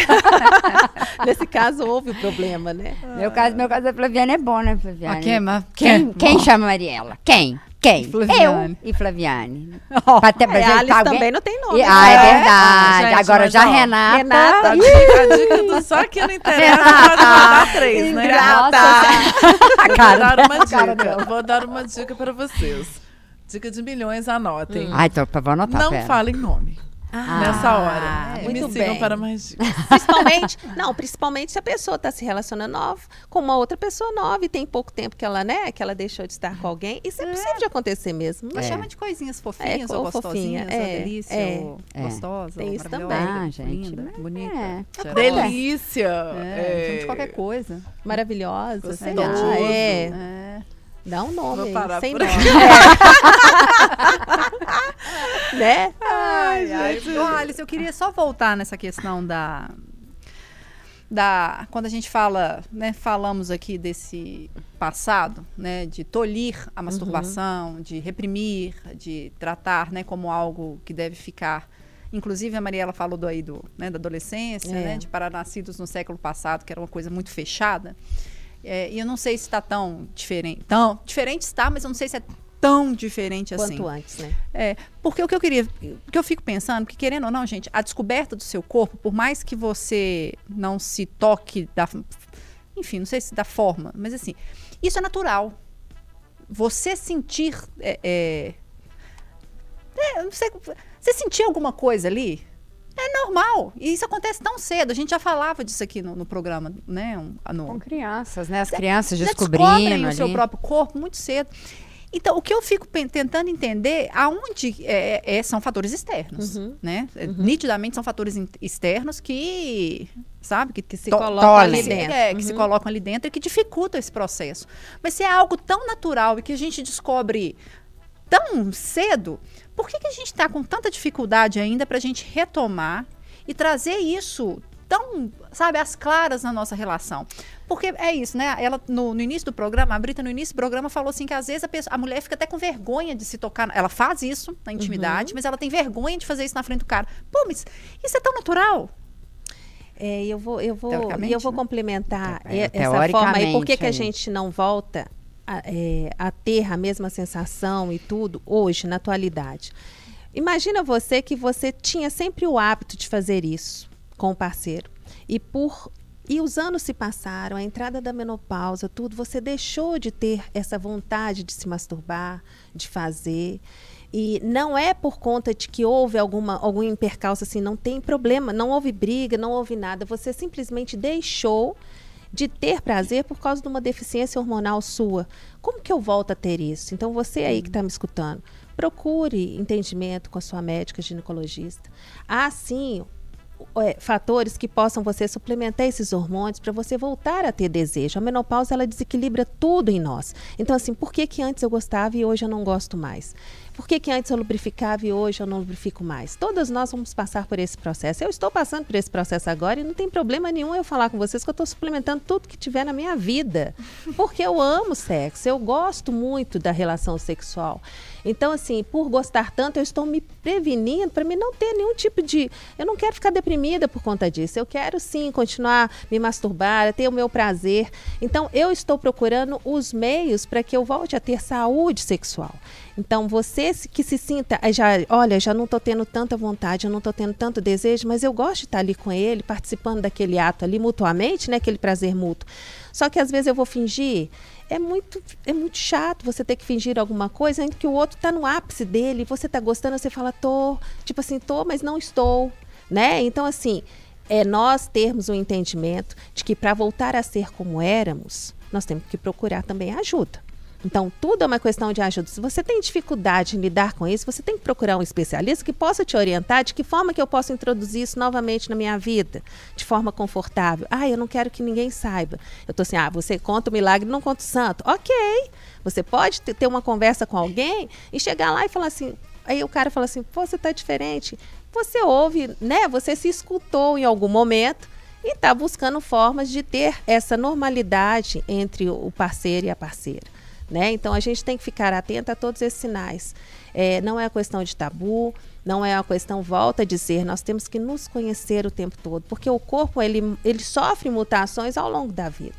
Nesse caso, houve o problema, né? Meu caso, meu caso da Flaviane é bom, né, Flaviane? Ah, quem, mas- Quem, chama Mariela? Quem? Quem? Flaviane. Eu e Flaviane. Pra ter- pra É, gente- a Alice alguém- também não tem nome. E- né? ah, é É. verdade. Ah, gente, Agora já ó, Renata. Renata. A dica, a dica do só que não interessa pode mandar três, né? Ingrata. Vou dar uma cara dica. Vou dar uma dica pra vocês. Dica de milhões, anotem. Ai, tô, vou anotar, não pera. falem nome Ah, nessa hora. é, me muito sigam bem. para mais dicas. Principalmente, não, principalmente se a pessoa está se relacionando nova com uma outra pessoa nova e tem pouco tempo que ela, né, que ela deixou de estar com alguém. Isso é, possível de acontecer mesmo. Mas É. chama de coisinhas fofinhas É, ou ou fofinha, gostosinhas, é, ou delícia, é. ou É. gostosa, Tem ou isso também. Ah, gente, linda, mas bonita, é. Delícia! É, chama de qualquer coisa. Maravilhosa, sei lá. Gostoso. É. Dá um nome Vou parar sem por nome. aqui. É. né? Ai, Ai, gente. Alice, eu queria só voltar nessa questão da. Da, quando a gente fala, né, falamos aqui desse passado, né, de tolir a masturbação, de reprimir, de tratar, né, como algo que deve ficar. Inclusive a Mariela falou do aí do, né, da adolescência, É. né, de paranascidos no século passado, que era uma coisa muito fechada. É, e eu não sei se está tão diferente. Tão diferente está, mas eu não sei se é tão diferente assim. Quanto antes, né? É, porque o que eu queria, o que eu fico pensando, que querendo ou não, gente, a descoberta do seu corpo, por mais que você não se toque da, enfim, não sei se da forma, mas assim, isso é natural. Você sentir, é, é, é, não sei, você sentir alguma coisa ali, é normal. E isso acontece tão cedo. A gente já falava disso aqui no, no programa, né? um- no, Com crianças, né? As crianças já descobrindo descobrem o ali. seu próprio corpo muito cedo. Então, o que eu fico tentando entender, aonde é, é- são fatores externos, Uhum. né? É, Nitidamente são fatores externos que, sabe, que, Que se to- colocam ali dentro. é, que se Uhum. colocam ali dentro e que dificultam esse processo. Mas se é algo tão natural e que a gente descobre tão cedo, por que, que a gente está com tanta dificuldade ainda para a gente retomar e trazer isso tão, sabe, às claras na nossa relação. Porque é isso, né? Ela, no, no início do programa, a Brita, no início do programa, falou assim que às vezes a, pessoa, a mulher fica até com vergonha de se tocar. Ela faz isso na intimidade, mas ela tem vergonha de fazer isso na frente do cara. Pô, mas isso é tão natural. É, eu vou, eu vou, e eu vou né? complementar é, essa forma aí. Por que, que a gente não volta a, é, a ter a mesma sensação e tudo hoje, na atualidade? Imagina você que você tinha sempre o hábito de fazer isso com o parceiro. E por e os anos se passaram, a entrada da menopausa, tudo, você deixou de ter essa vontade de se masturbar, de fazer. E não é por conta de que houve alguma algum impercalço assim, não tem problema, não houve briga, não houve nada. Você simplesmente deixou de ter prazer por causa de uma deficiência hormonal sua. Como que eu volto a ter isso? Então você aí que está me escutando, procure entendimento com a sua médica ginecologista. Há sim é, fatores que possam você suplementar esses hormônios para você voltar a ter desejo. A menopausa ela desequilibra tudo em nós. Então assim, por que que antes eu gostava e hoje eu não gosto mais? Por que, que antes eu lubrificava e hoje eu não lubrifico mais? Todas nós vamos passar por esse processo. Eu estou passando por esse processo agora e não tem problema nenhum eu falar com vocês que eu estou suplementando tudo que tiver na minha vida. Porque eu amo sexo, eu gosto muito da relação sexual. Então, assim, por gostar tanto, eu estou me prevenindo para mim não ter nenhum tipo de. Eu não quero ficar deprimida por conta disso. Eu quero sim continuar me masturbar, ter o meu prazer. Então, eu estou procurando os meios para que eu volte a ter saúde sexual. Então, você que se sinta, "Ai, já, olha, já não estou tendo tanta vontade, eu não estou tendo tanto desejo, mas eu gosto de estar ali com ele, participando daquele ato ali mutuamente, né? Aquele prazer mútuo. Só que às vezes eu vou fingir. É muito, é muito chato você ter que fingir alguma coisa em que o outro está no ápice dele, você está gostando, você fala, tô, tipo assim, tô, mas não estou, né? Então, assim, é nós termos o entendimento de que para voltar a ser como éramos, nós temos que procurar também ajuda. Então, tudo é uma questão de ajuda. Se você tem dificuldade em lidar com isso, você tem que procurar um especialista que possa te orientar de que forma que eu posso introduzir isso novamente na minha vida, de forma confortável. Ah, eu não quero que ninguém saiba. Eu tô assim, ah, você conta o milagre, não conta o santo. Ok. Você pode te- ter uma conversa com alguém e chegar lá e falar assim. Aí o cara fala assim, pô, você tá diferente. Você ouve, né? Você se escutou em algum momento e está buscando formas de ter essa normalidade entre o parceiro e a parceira. Né? Então a gente tem que ficar atento a todos esses sinais. É, não é a questão de tabu, não é a questão, volta a dizer, nós temos que nos conhecer o tempo todo, porque o corpo ele, ele sofre mutações ao longo da vida.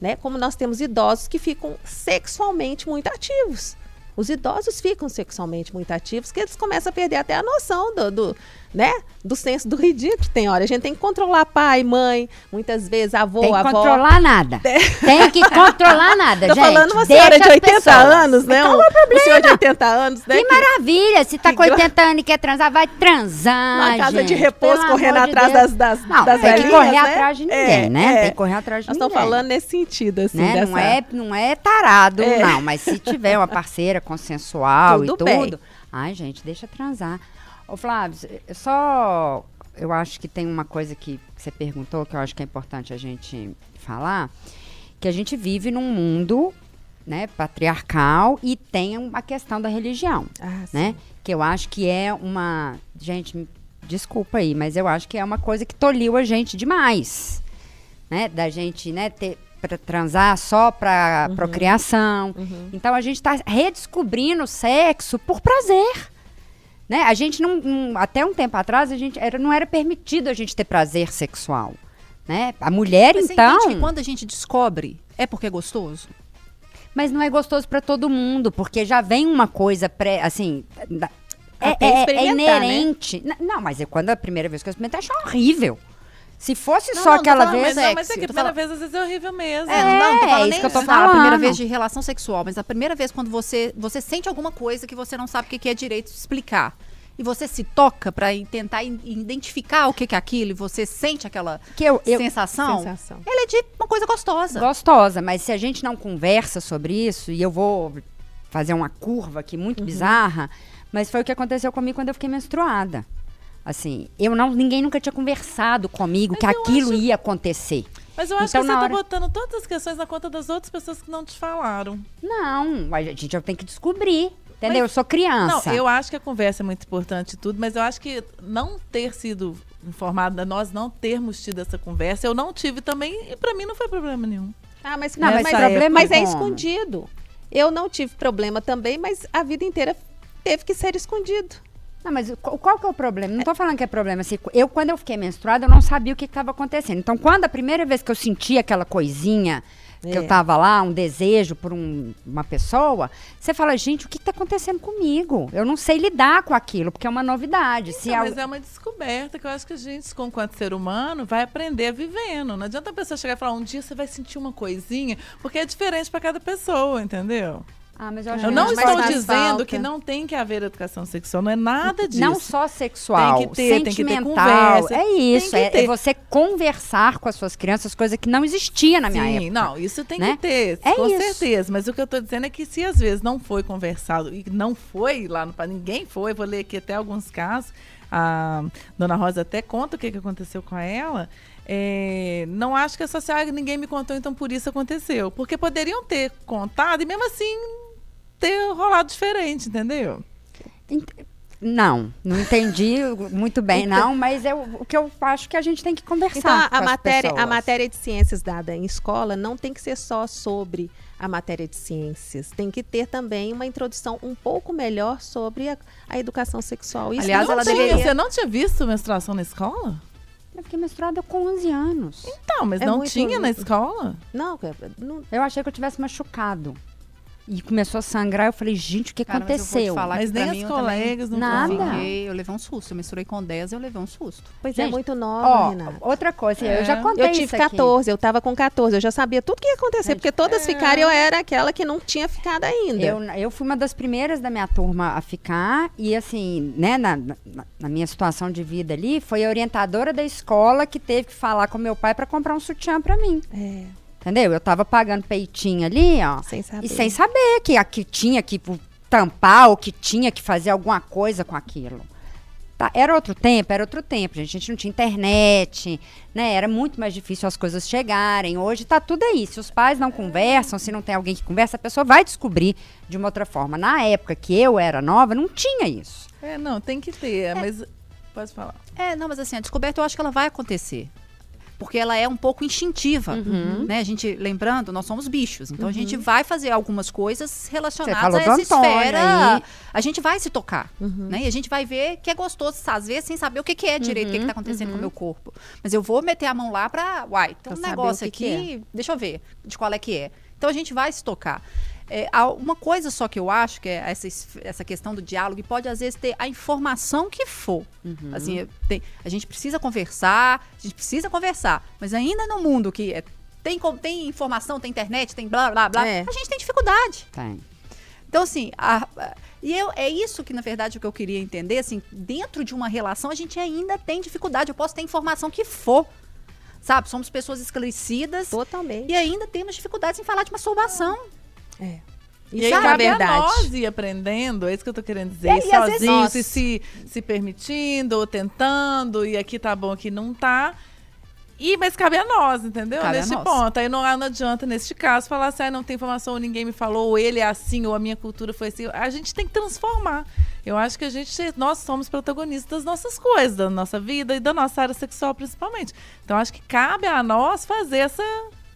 Né? Como nós temos idosos que ficam sexualmente muito ativos. Os idosos ficam sexualmente muito ativos, que eles começam a perder até a noção do, do, né? do senso do ridículo. Tem hora, a gente tem que controlar pai, mãe, muitas vezes avô, Tem que avó. controlar nada. Tem que controlar nada, Tô gente. falando uma senhora de as 80 pessoas. anos, né? Um, um senhor de 80 anos, né? Que maravilha! Se tá que com go- 80 anos e quer transar, vai transar. Numa casa de gente. repouso, Pelo correndo de atrás Deus. das, das, Não, das tem que velhinhas, correr né? atrás de ninguém, É, né? é. Tem que correr atrás de Nós ninguém. estamos falando nesse sentido, assim, né? dessa... Não, é, não é tarado, É. não. Mas se tiver uma parceira consensual Tudo e tudo. bem. Ai, gente, deixa transar. Ô, Flávio, eu só. Eu acho que tem uma coisa que você perguntou que eu acho que é importante a gente falar. Que a gente vive num mundo né, patriarcal e tem a questão da religião Ah, né? Que eu acho que é uma. Gente, desculpa aí, mas eu acho que é uma coisa que toliu a gente demais. Né? Da gente, né, ter para transar só para Uhum. procriação. Então a gente está redescobrindo o sexo por prazer. Né? A gente não, até um tempo atrás a gente era, não era permitido a gente ter prazer sexual, né? A mulher Mas então, quando a gente descobre, é porque é gostoso? mas não é gostoso para todo mundo, porque já vem uma coisa pré, assim, é, é- é né? inerente. N- Não, mas eu, quando a primeira vez que eu experimentei, achei horrível. Se fosse Não, só não, aquela falando, vez, Mas, não, mas é que a primeira falando- vez às vezes é horrível mesmo. É, não, não tô É, falando isso nem que eu tô a primeira falando. vez de relação sexual, mas a primeira vez quando você, você sente alguma coisa que você não sabe o que que é direito de explicar. E você se toca pra i- tentar identificar o que que é aquilo e você sente aquela que eu, eu sensação, Sensação. ela é de uma coisa gostosa. gostosa, mas se a gente não conversa sobre isso, e eu vou fazer uma curva aqui muito Uhum. bizarra, mas foi o que aconteceu comigo quando eu fiquei menstruada. Assim, eu não, ninguém nunca tinha conversado comigo que eu aquilo acho- ia acontecer. Mas eu acho Então, que você tá hora- botando todas as questões na conta das outras pessoas que não te falaram. Não, a gente já tem que descobrir, entendeu? eu sou criança. Não, eu acho que a conversa é muito importante e tudo, mas eu acho que não ter sido informada, nós não termos tido essa conversa. Eu não tive também e para mim não foi problema nenhum. Ah, mas, Não, mas, mas mas, problema mas é escondido. Eu não tive problema também, mas a vida inteira teve que ser escondido. Não, mas o- qual que é o problema? Não tô falando que é problema. Assim, eu, quando eu fiquei menstruada, eu não sabia o que estava acontecendo. Então, quando a primeira vez que eu senti aquela coisinha, que É. eu tava lá, um desejo por um- uma pessoa, você fala, gente, o que, que tá acontecendo comigo? Eu não sei lidar com aquilo, porque é uma novidade. Se Não, al- mas é uma descoberta que eu acho que a gente, com quanto ser humano, vai aprender vivendo. Não adianta a pessoa chegar e falar, um dia você vai sentir uma coisinha, porque é diferente para cada pessoa, entendeu? Ah, mas eu acho Eu não estou dizendo falta. que não tem que haver educação sexual, não é nada disso. Não só sexual, Tem que ter, tem que ter sentimental. conversa, é isso, tem que é, é ter. você conversar com as suas crianças, coisa que não existia na minha Sim, época. não, isso tem né? que ter, É com isso. certeza. Mas o que eu estou dizendo é que se às vezes não foi conversado e não foi lá no ninguém foi, vou ler aqui até alguns casos. A dona Rosa até conta o que, que aconteceu com ela. É, não acho que a social ninguém me contou, então por isso aconteceu. Porque poderiam ter contado e mesmo assim ter rolado diferente, entendeu? Ent- Não, não entendi muito bem, não, mas eu, o que eu acho que a gente tem que conversar. Então, a, com a as matéria, a matéria de ciências dada em escola não tem que ser só sobre a matéria de ciências. Tem que ter também uma introdução um pouco melhor sobre a, a educação sexual. Isso Aliás, não ela Tinha- deveria- Você não tinha visto menstruação na escola? Eu fiquei menstruada com 11 anos. Então, mas É não muito- tinha na escola? Não, não, Eu achei que eu tivesse machucado. E começou a sangrar, eu falei, gente, o que Cara, mas eu vou te aconteceu? falar Mas que pra nem as também colegas não Nada. Fiquei, eu levei um susto. Eu menstruei com 10, eu levei um susto. pois é Gente, muito nova, Ó, Renata. outra coisa, É. eu já contei Eu tive isso aqui. 14, eu tava com 14, eu já sabia tudo que ia acontecer, Gente, porque todas é. ficaram, eu era aquela que não tinha ficado ainda. Eu, eu fui uma das primeiras da minha turma a ficar, e assim, né, na, na, na minha situação de vida ali, foi a orientadora da escola que teve que falar com meu pai para comprar um sutiã para mim. É, Entendeu? Eu tava pagando peitinho ali, ó. sem saber. E sem saber que aqui tinha que pu- tampar ou que tinha que fazer alguma coisa com aquilo. Tá, Era outro tempo, era outro tempo, gente. A gente não tinha internet, né? Era muito mais difícil as coisas chegarem. Hoje tá tudo aí. Se os pais não conversam, se não tem alguém que conversa, a pessoa vai descobrir de uma outra forma. Na época que eu era nova, não tinha isso. É, não, tem que ter, mas pode falar. É, não, mas assim, a descoberta eu acho que ela vai acontecer. Porque ela é um pouco instintiva, Uhum. né? A gente, lembrando, nós somos bichos. Então a gente vai fazer algumas coisas relacionadas a essa esfera. aí. A gente vai se tocar, né? E a gente vai ver que é gostoso, às vezes, sem saber o que, que é direito, o que, que tá acontecendo com o meu corpo. Mas eu vou meter a mão lá pra. Uai, tem um negócio que que aqui, deixa eu ver de qual é que é. Então a gente vai se tocar. É, uma coisa só que eu acho que é essa, es- essa questão do diálogo, e pode às vezes ter a informação que for. Assim, eu- tem- a gente precisa conversar, a gente precisa conversar, mas ainda no mundo que é- tem, tem informação, tem internet, tem blá blá blá, É. a gente tem dificuldade. Tem. Então, assim, a- a- e eu, é isso que, na verdade, o que eu queria entender, assim, dentro de uma relação, a gente ainda tem dificuldade. Eu posso ter informação que for, sabe? Somos pessoas esclarecidas Totalmente. e ainda temos dificuldades em falar de masturbação. É. E Isso aí é a verdade. nós ir aprendendo, é isso que eu tô querendo dizer, É, e sozinho, se, se, se permitindo, ou tentando, e aqui tá bom, aqui não tá. E, mas cabe a nós, entendeu? Cabe a neste ponto. Aí não, não adianta, neste caso, falar assim, ah, não tem informação, ninguém me falou, ou ele é assim, ou a minha cultura foi assim. A gente tem que transformar. Eu acho que a gente, nós somos protagonistas das nossas coisas, da nossa vida e da nossa área sexual, principalmente. Então, acho que cabe a nós fazer essa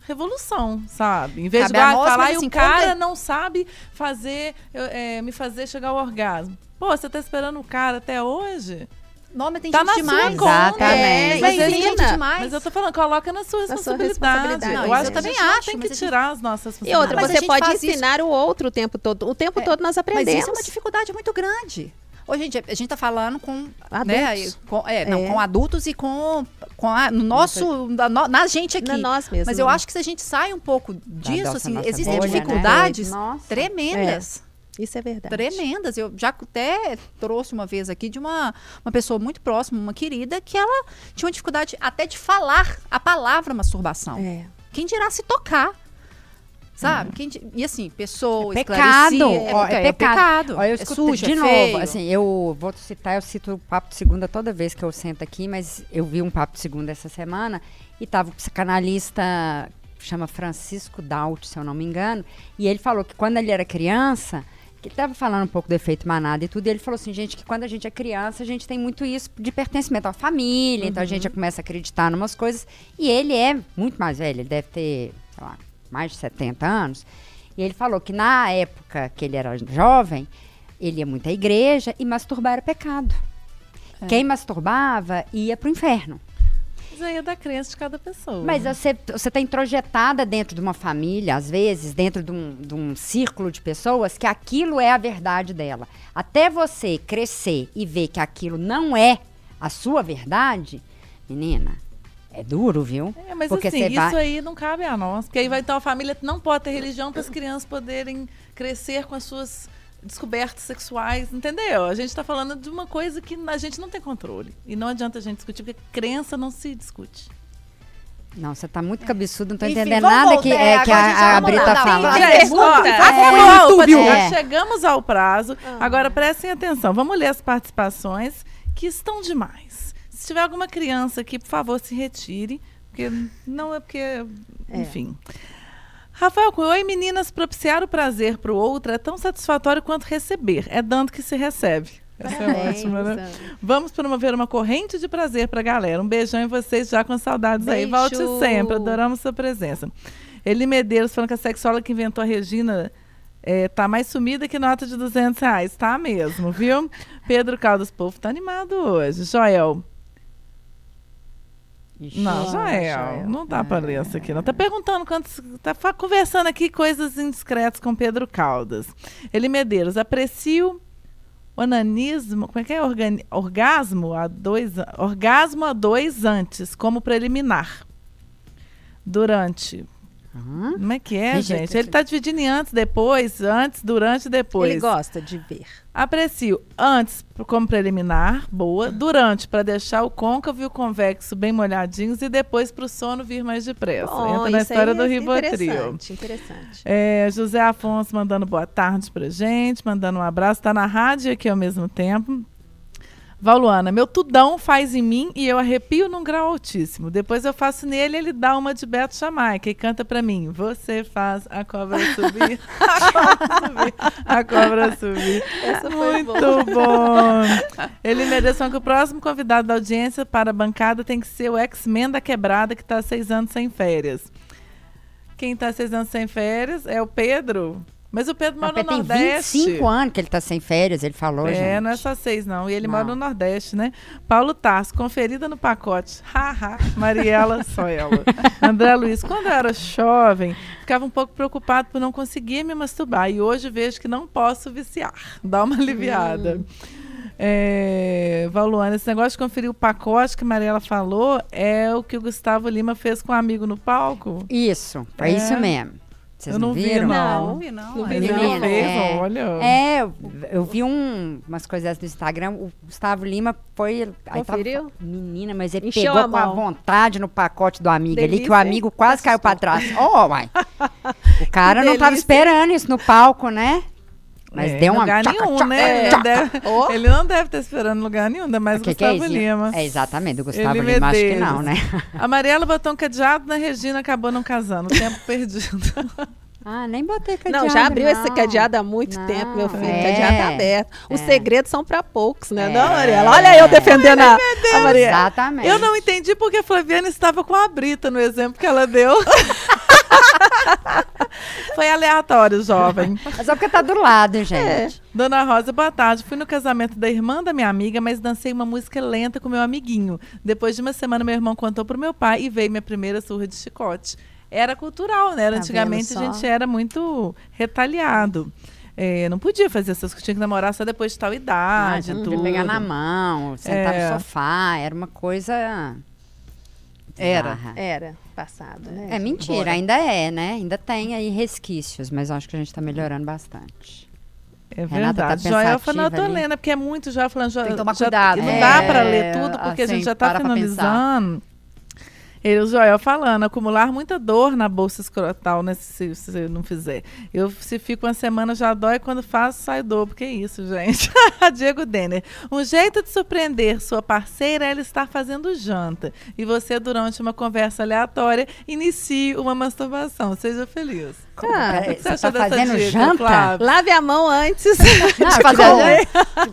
revolução, sabe? Em vez Cabe de ah, falar mas e assim, o cara quando- não sabe fazer, eu- é, me fazer chegar ao orgasmo. Pô, você tá esperando o cara até hoje? Nome tem Tá gente na demais. sua conta. Exatamente. É, Mas mas ele- gente demais. Mas eu tô falando, coloca na sua Na sua responsabilidade. responsabilidade. eu Não, acho que a eu gente também não acho, tem mas que gente- tirar as nossas E outra, Mas responsabilidades. você pode faz isso- ensinar o outro o tempo todo. O tempo É, todo nós Mas aprendemos. isso é uma dificuldade muito grande. Hoje, gente, a gente tá falando com Adultos. Né, com, é, não, É. com adultos e com, com a, no nosso, na, na gente aqui. Na nós mesmos. Mas eu acho que se a gente sai um pouco disso, nossa- assim, nossa existem bolha, né? dificuldades Nossa. tremendas. Isso é verdade. Tremendas. Eu já até trouxe uma vez aqui de uma, uma pessoa muito próxima, uma querida, que ela tinha uma dificuldade até de falar a palavra masturbação. É. Quem dirá se tocar? Sabe? E assim, pessoa É pecado. ó, é, é pecado. Ó, eu é escutei sujo, de é novo. feio. Assim, eu vou citar, eu cito o papo de segunda toda vez que eu sento aqui, mas eu vi um papo de segunda essa semana e tava o psicanalista chama Francisco Daut, se eu não me engano, e ele falou que quando ele era criança, Ele estava falando um pouco do efeito manada e tudo, e ele falou assim, gente, que quando a gente é criança, a gente tem muito isso de pertencimento à família, então a gente já começa a acreditar em umas coisas. E ele é muito mais velho, ele deve ter, sei lá, mais de 70 anos. E ele falou que na época que ele era jovem, ele ia muito à igreja e masturbar era pecado. Quem masturbava ia pro inferno. Mas aí é da crença de cada pessoa. Mas você, você tá introjetada dentro de uma família, às vezes, dentro de um, de um círculo de pessoas, que aquilo é a verdade dela. Até você crescer e ver que aquilo não é a sua verdade, menina, é duro, viu? É, mas Porque assim, isso vai- aí não cabe a nós. Porque aí vai então a família não pode ter religião para as crianças poderem crescer com as suas descobertas sexuais, entendeu? A gente está falando de uma coisa que a gente não tem controle. E não adianta a gente discutir, porque crença não se discute. Não, você tá muito cabeçudo, não tô Enfim, entendendo nada voltar, que, é, que a a, Brita fala. ó, é, É. chegamos ao prazo. Ah. Agora prestem atenção, vamos ler as participações que estão demais. Se tiver alguma criança aqui, por favor, se retire. Porque não é porque. Enfim. Rafael Cunha, oi meninas, propiciar o prazer para o outro é tão satisfatório quanto receber. É dando que se recebe. Essa é Parabéns, ótima, né? Vamos promover uma corrente de prazer pra galera. Um beijão em vocês já com saudades aí. Beijo. Volte sempre, adoramos sua presença. Eli Medeiros falando que a sexóloga que inventou a Regina é, tá mais sumida que nota de 200 reais. Tá mesmo, viu? Pedro Caldas, povo tá animado hoje. Joel. Não, Ah, Joel, Joel. não dá pra ler isso aqui. Não tá perguntando quantos. Tá conversando aqui coisas indiscretas com Pedro Caldas. Eli Medeiros, aprecio o ananismo. Como é que é? Orgasmo a dois, orgasmo a dois antes, como preliminar. Durante. Hã? Como é que é, Gente, Ele tá dividindo em antes, depois, antes, durante e depois. Ele gosta de ver. Aprecio antes como preliminar, boa. Durante, para deixar o côncavo e o convexo bem molhadinhos. E depois para o sono vir mais depressa. Bom, Entra na história do é Rivotril. Interessante, interessante. É, José Afonso mandando boa tarde pra gente, mandando um abraço. Tá na rádio aqui ao mesmo tempo. Valuana, meu tudão faz em mim e eu arrepio num grau altíssimo. Depois eu faço nele ele dá uma de Beto Jamaica e canta pra mim. Você faz a cobra subir, a cobra subir, a cobra subir. Essa foi Muito bom. Ele mereceu que o próximo convidado da audiência para a bancada tem que ser o X-Men da Quebrada, que está seis anos sem férias. Quem está seis anos sem férias é o Pedro. Mas o Pedro mora Mas no tem Nordeste. 25 anos que ele tá sem férias, ele falou, É, gente. não é só seis, não. E ele Não. mora no Nordeste, né? Paulo Tarso, conferida no pacote. Haha, Mariela, só ela. André Luiz, quando eu era jovem, ficava um pouco preocupado por não conseguir me masturbar. E hoje vejo que não posso viciar. Dá uma aliviada. É, Valuana, esse negócio de conferir o pacote que a Mariela falou é o que o Gustavo Lima fez com um amigo no palco? Isso, é, É. isso mesmo. Vocês Eu não, não vi, viram? não. Não, vi não. Não é. vi, Ele não. É. olha. É, eu, eu vi um, umas coisas do Instagram, o Gustavo Lima foi... aí tava- Conferiu? menina, mas ele Encheu pegou a com a vontade no pacote do amigo ali, que Delícia, o amigo quase caiu pra trás. Ó, mãe. O cara não tava delícia. esperando isso no palco, né? Mas É, deu uma... lugar tchaca, nenhum, tchaca, né? Ele, tchaca. deve- Oh. ele não deve estar esperando em lugar nenhum, ainda mais O que que é Gustavo isso? Lima. É, exatamente, do Gustavo Ele Lima acho que não, né? A Mariela botou um cadeado na Regina, acabou não casando. Tempo perdido. Ah, nem botei cadeado, Não, já abriu esse não. cadeado há muito Não, tempo, meu filho. é. Cadeado tá aberto. Os É. segredos são pra poucos, né? É. Não, Mariela? Olha eu defendendo a, a Mariela. Exatamente. Eu não entendi porque a Flaviana estava com a Brita no exemplo que ela deu. Foi aleatório, jovem. É só porque tá do lado, gente. Dona Rosa, boa tarde. Fui no casamento da irmã da minha amiga, mas dancei uma música lenta com meu amiguinho. Depois de uma semana, meu irmão contou pro meu pai e veio minha primeira surra de chicote. Era cultural, né? Era- Tá Antigamente a gente era muito retaliado. É, não podia fazer essas coisas, tinha que namorar só depois de tal Ah, idade. não tudo. pegar na mão, sentar É. no sofá, era uma coisa. Era. Era passado, né? É mentira, Bora. ainda é, né? Ainda tem aí resquícios, mas eu acho que a gente tá melhorando bastante. É Renata tá verdade. Joel falando, eu tô ali. lendo, porque é muito já falando. Já, Tem que tomar já- cuidado. Não É, dá pra ler tudo, porque a assim, gente já tá para pra finalizando. Ele, o Joel falando, acumular muita dor na bolsa escrotal, né? Se, se não fizer. Eu, se fico uma semana, já dói, quando faço, sai dor. Porque é isso, gente. Diego Denner. Um jeito de surpreender sua parceira é ela estar fazendo janta. E você, durante uma conversa aleatória, inicie uma masturbação. Seja feliz. Ah, que você achou tá dessa fazendo dica, janta? Flávia? Lave a mão antes. Não, de fazer.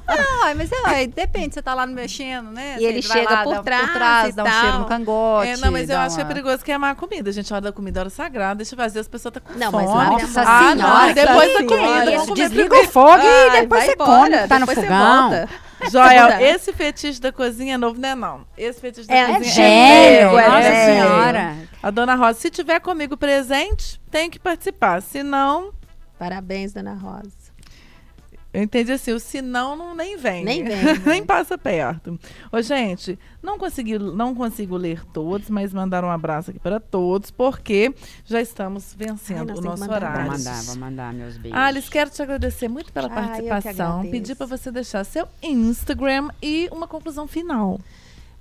Não, mas é, depende, você tá lá mexendo, né? E ele Você chega lá, por dá, trás por trás e dá um tal. cheiro no cangote. É, não, mas eu acho que é perigoso queimar a comida. Gente, a hora da comida é hora sagrada, deixa vazio, as pessoas estão com Não, fome. mas a Nossa. Ah, senhora, não, depois da comida, Desliga o fogo e Ai, depois você embora, come, tá no depois você fogão. volta. Joel, esse fetiche da cozinha é novo, né? Não. Esse fetiche da É cozinha Velho, é nossa velho. senhora. A dona Rosa, se tiver comigo presente, tem que participar. Se não, Parabéns, dona Rosa. eu entendi assim, o se não, não nem vem. Nem vem. nem passa perto. Ô, gente, não consegui, não consigo ler todos, mas mandar um abraço aqui para todos, porque já estamos Ai, vencendo nós o nosso mandar horário. Vou mandar, vou mandar meus beijos. Alice, quero te agradecer muito pela que participação. Pedir para você deixar seu Instagram e uma conclusão final.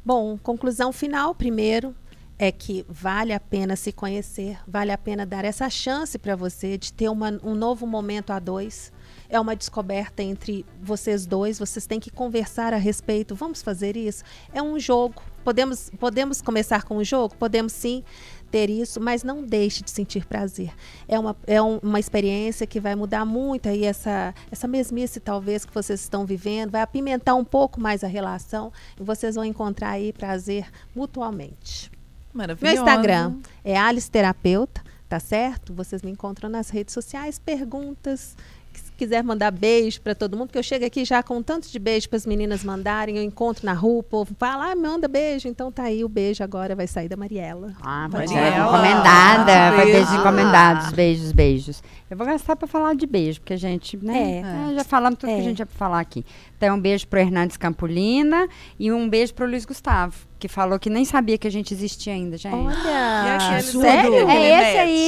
Bom, conclusão final, primeiro, é que vale a pena se conhecer, vale a pena dar essa chance para você de ter uma- um novo momento a dois. É uma descoberta entre vocês dois, vocês têm que conversar a respeito. Vamos fazer isso? É um jogo. Podemos, podemos começar com um jogo? Podemos sim ter isso, mas não deixe de sentir prazer. É uma, é um- uma experiência que vai mudar muito aí essa, essa mesmice, talvez, que vocês estão vivendo, vai apimentar um pouco mais a relação e vocês vão encontrar aí prazer mutuamente. Meu Maravilhoso. Instagram é Alice Terapeuta, tá certo? Vocês me encontram nas redes sociais, perguntas. Se quiser mandar beijo para todo mundo, porque eu chego aqui já com tanto de beijo para as meninas mandarem, eu encontro na rua, o povo fala, ah, manda beijo. Então tá aí o beijo agora, vai sair da Mariela. Ah. Mariela. Encomendada. Vai Beijo. beijos encomendados. Beijos, beijos. Eu vou gastar pra falar de beijo, porque a gente, né? É. é, já falamos tudo que É. a gente ia falar aqui. Então, um beijo pro Hernandes Campolina e um beijo pro Luiz Gustavo, que falou que nem sabia que a gente existia ainda, gente. Olha! sério? É esse aí, é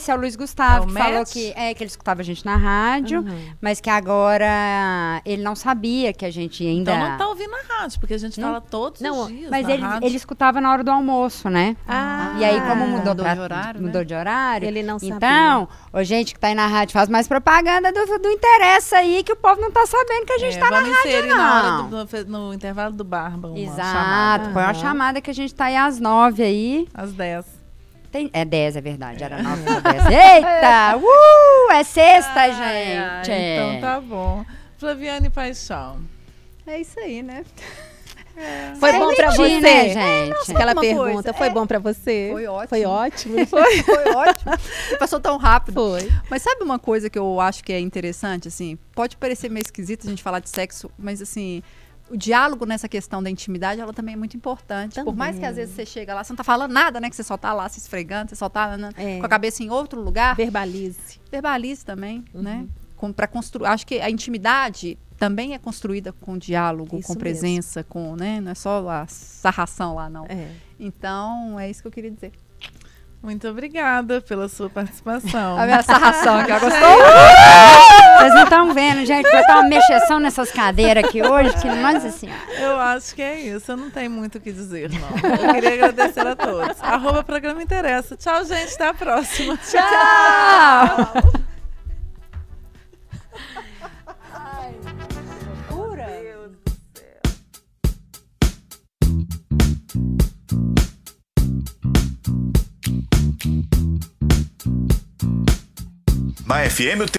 esse, é o Luiz Gustavo, É o que falou Matt? que, é, que ele escutava a gente na rádio, Uhum. mas que agora ele não sabia que a gente ainda... Então não tá ouvindo a rádio, porque a gente Não. fala todos Não, os dias Mas na ele, rádio. ele escutava na hora do almoço, né? Ah, E aí, como mudou, Mudou pra- de horário, né? mudou de horário, Ele não sabia. então, ô, gente que tá aí na rádio, faz mais propaganda do, do interessa aí, que o povo não tá sabendo que a gente É, tá na rádio, não. na hora do, no, intervalo do Barba Exato, chamada. põe uma chamada que a gente tá aí às nove aí. Às 10. Tem, é dez, é verdade, era nove ou dez. Eita, uh, é sexta, Ai, gente. ai, então tá bom. Flaviane Paixão. É isso aí, né? Foi bom pra Permitir, você? né, gente? Aquela pergunta, coisa, foi é. bom pra você? Foi ótimo. Foi ótimo, foi? Foi ótimo. Passou tão rápido. Foi. Mas sabe uma coisa que eu acho que é interessante, assim? Pode parecer meio esquisito a gente falar de sexo, mas assim, o diálogo nessa questão da intimidade, ela também é muito importante. Por mais que às vezes você chega lá, você não tá falando nada, né? Que você só tá lá se esfregando, você só tá né, É. com a cabeça em outro lugar. Verbalize. Verbalize também, Uhum. né? Pra construir. Acho que a intimidade também é construída com diálogo, Isso com mesmo. presença, com, né? Não é só a sarração lá, não. É. Então, é isso que eu queria dizer. Muito obrigada pela sua participação. A minha sarração aqui, ela gostou? Vocês não estão vendo, gente, vai estar uma mexeção nessas cadeiras aqui hoje, que nossa senhora. Eu acho que é isso. Eu não tenho muito o que dizer, não. Eu queria agradecer a todos. Arroba programa interessa. Tchau, gente. Até a próxima. Tchau! Na FM,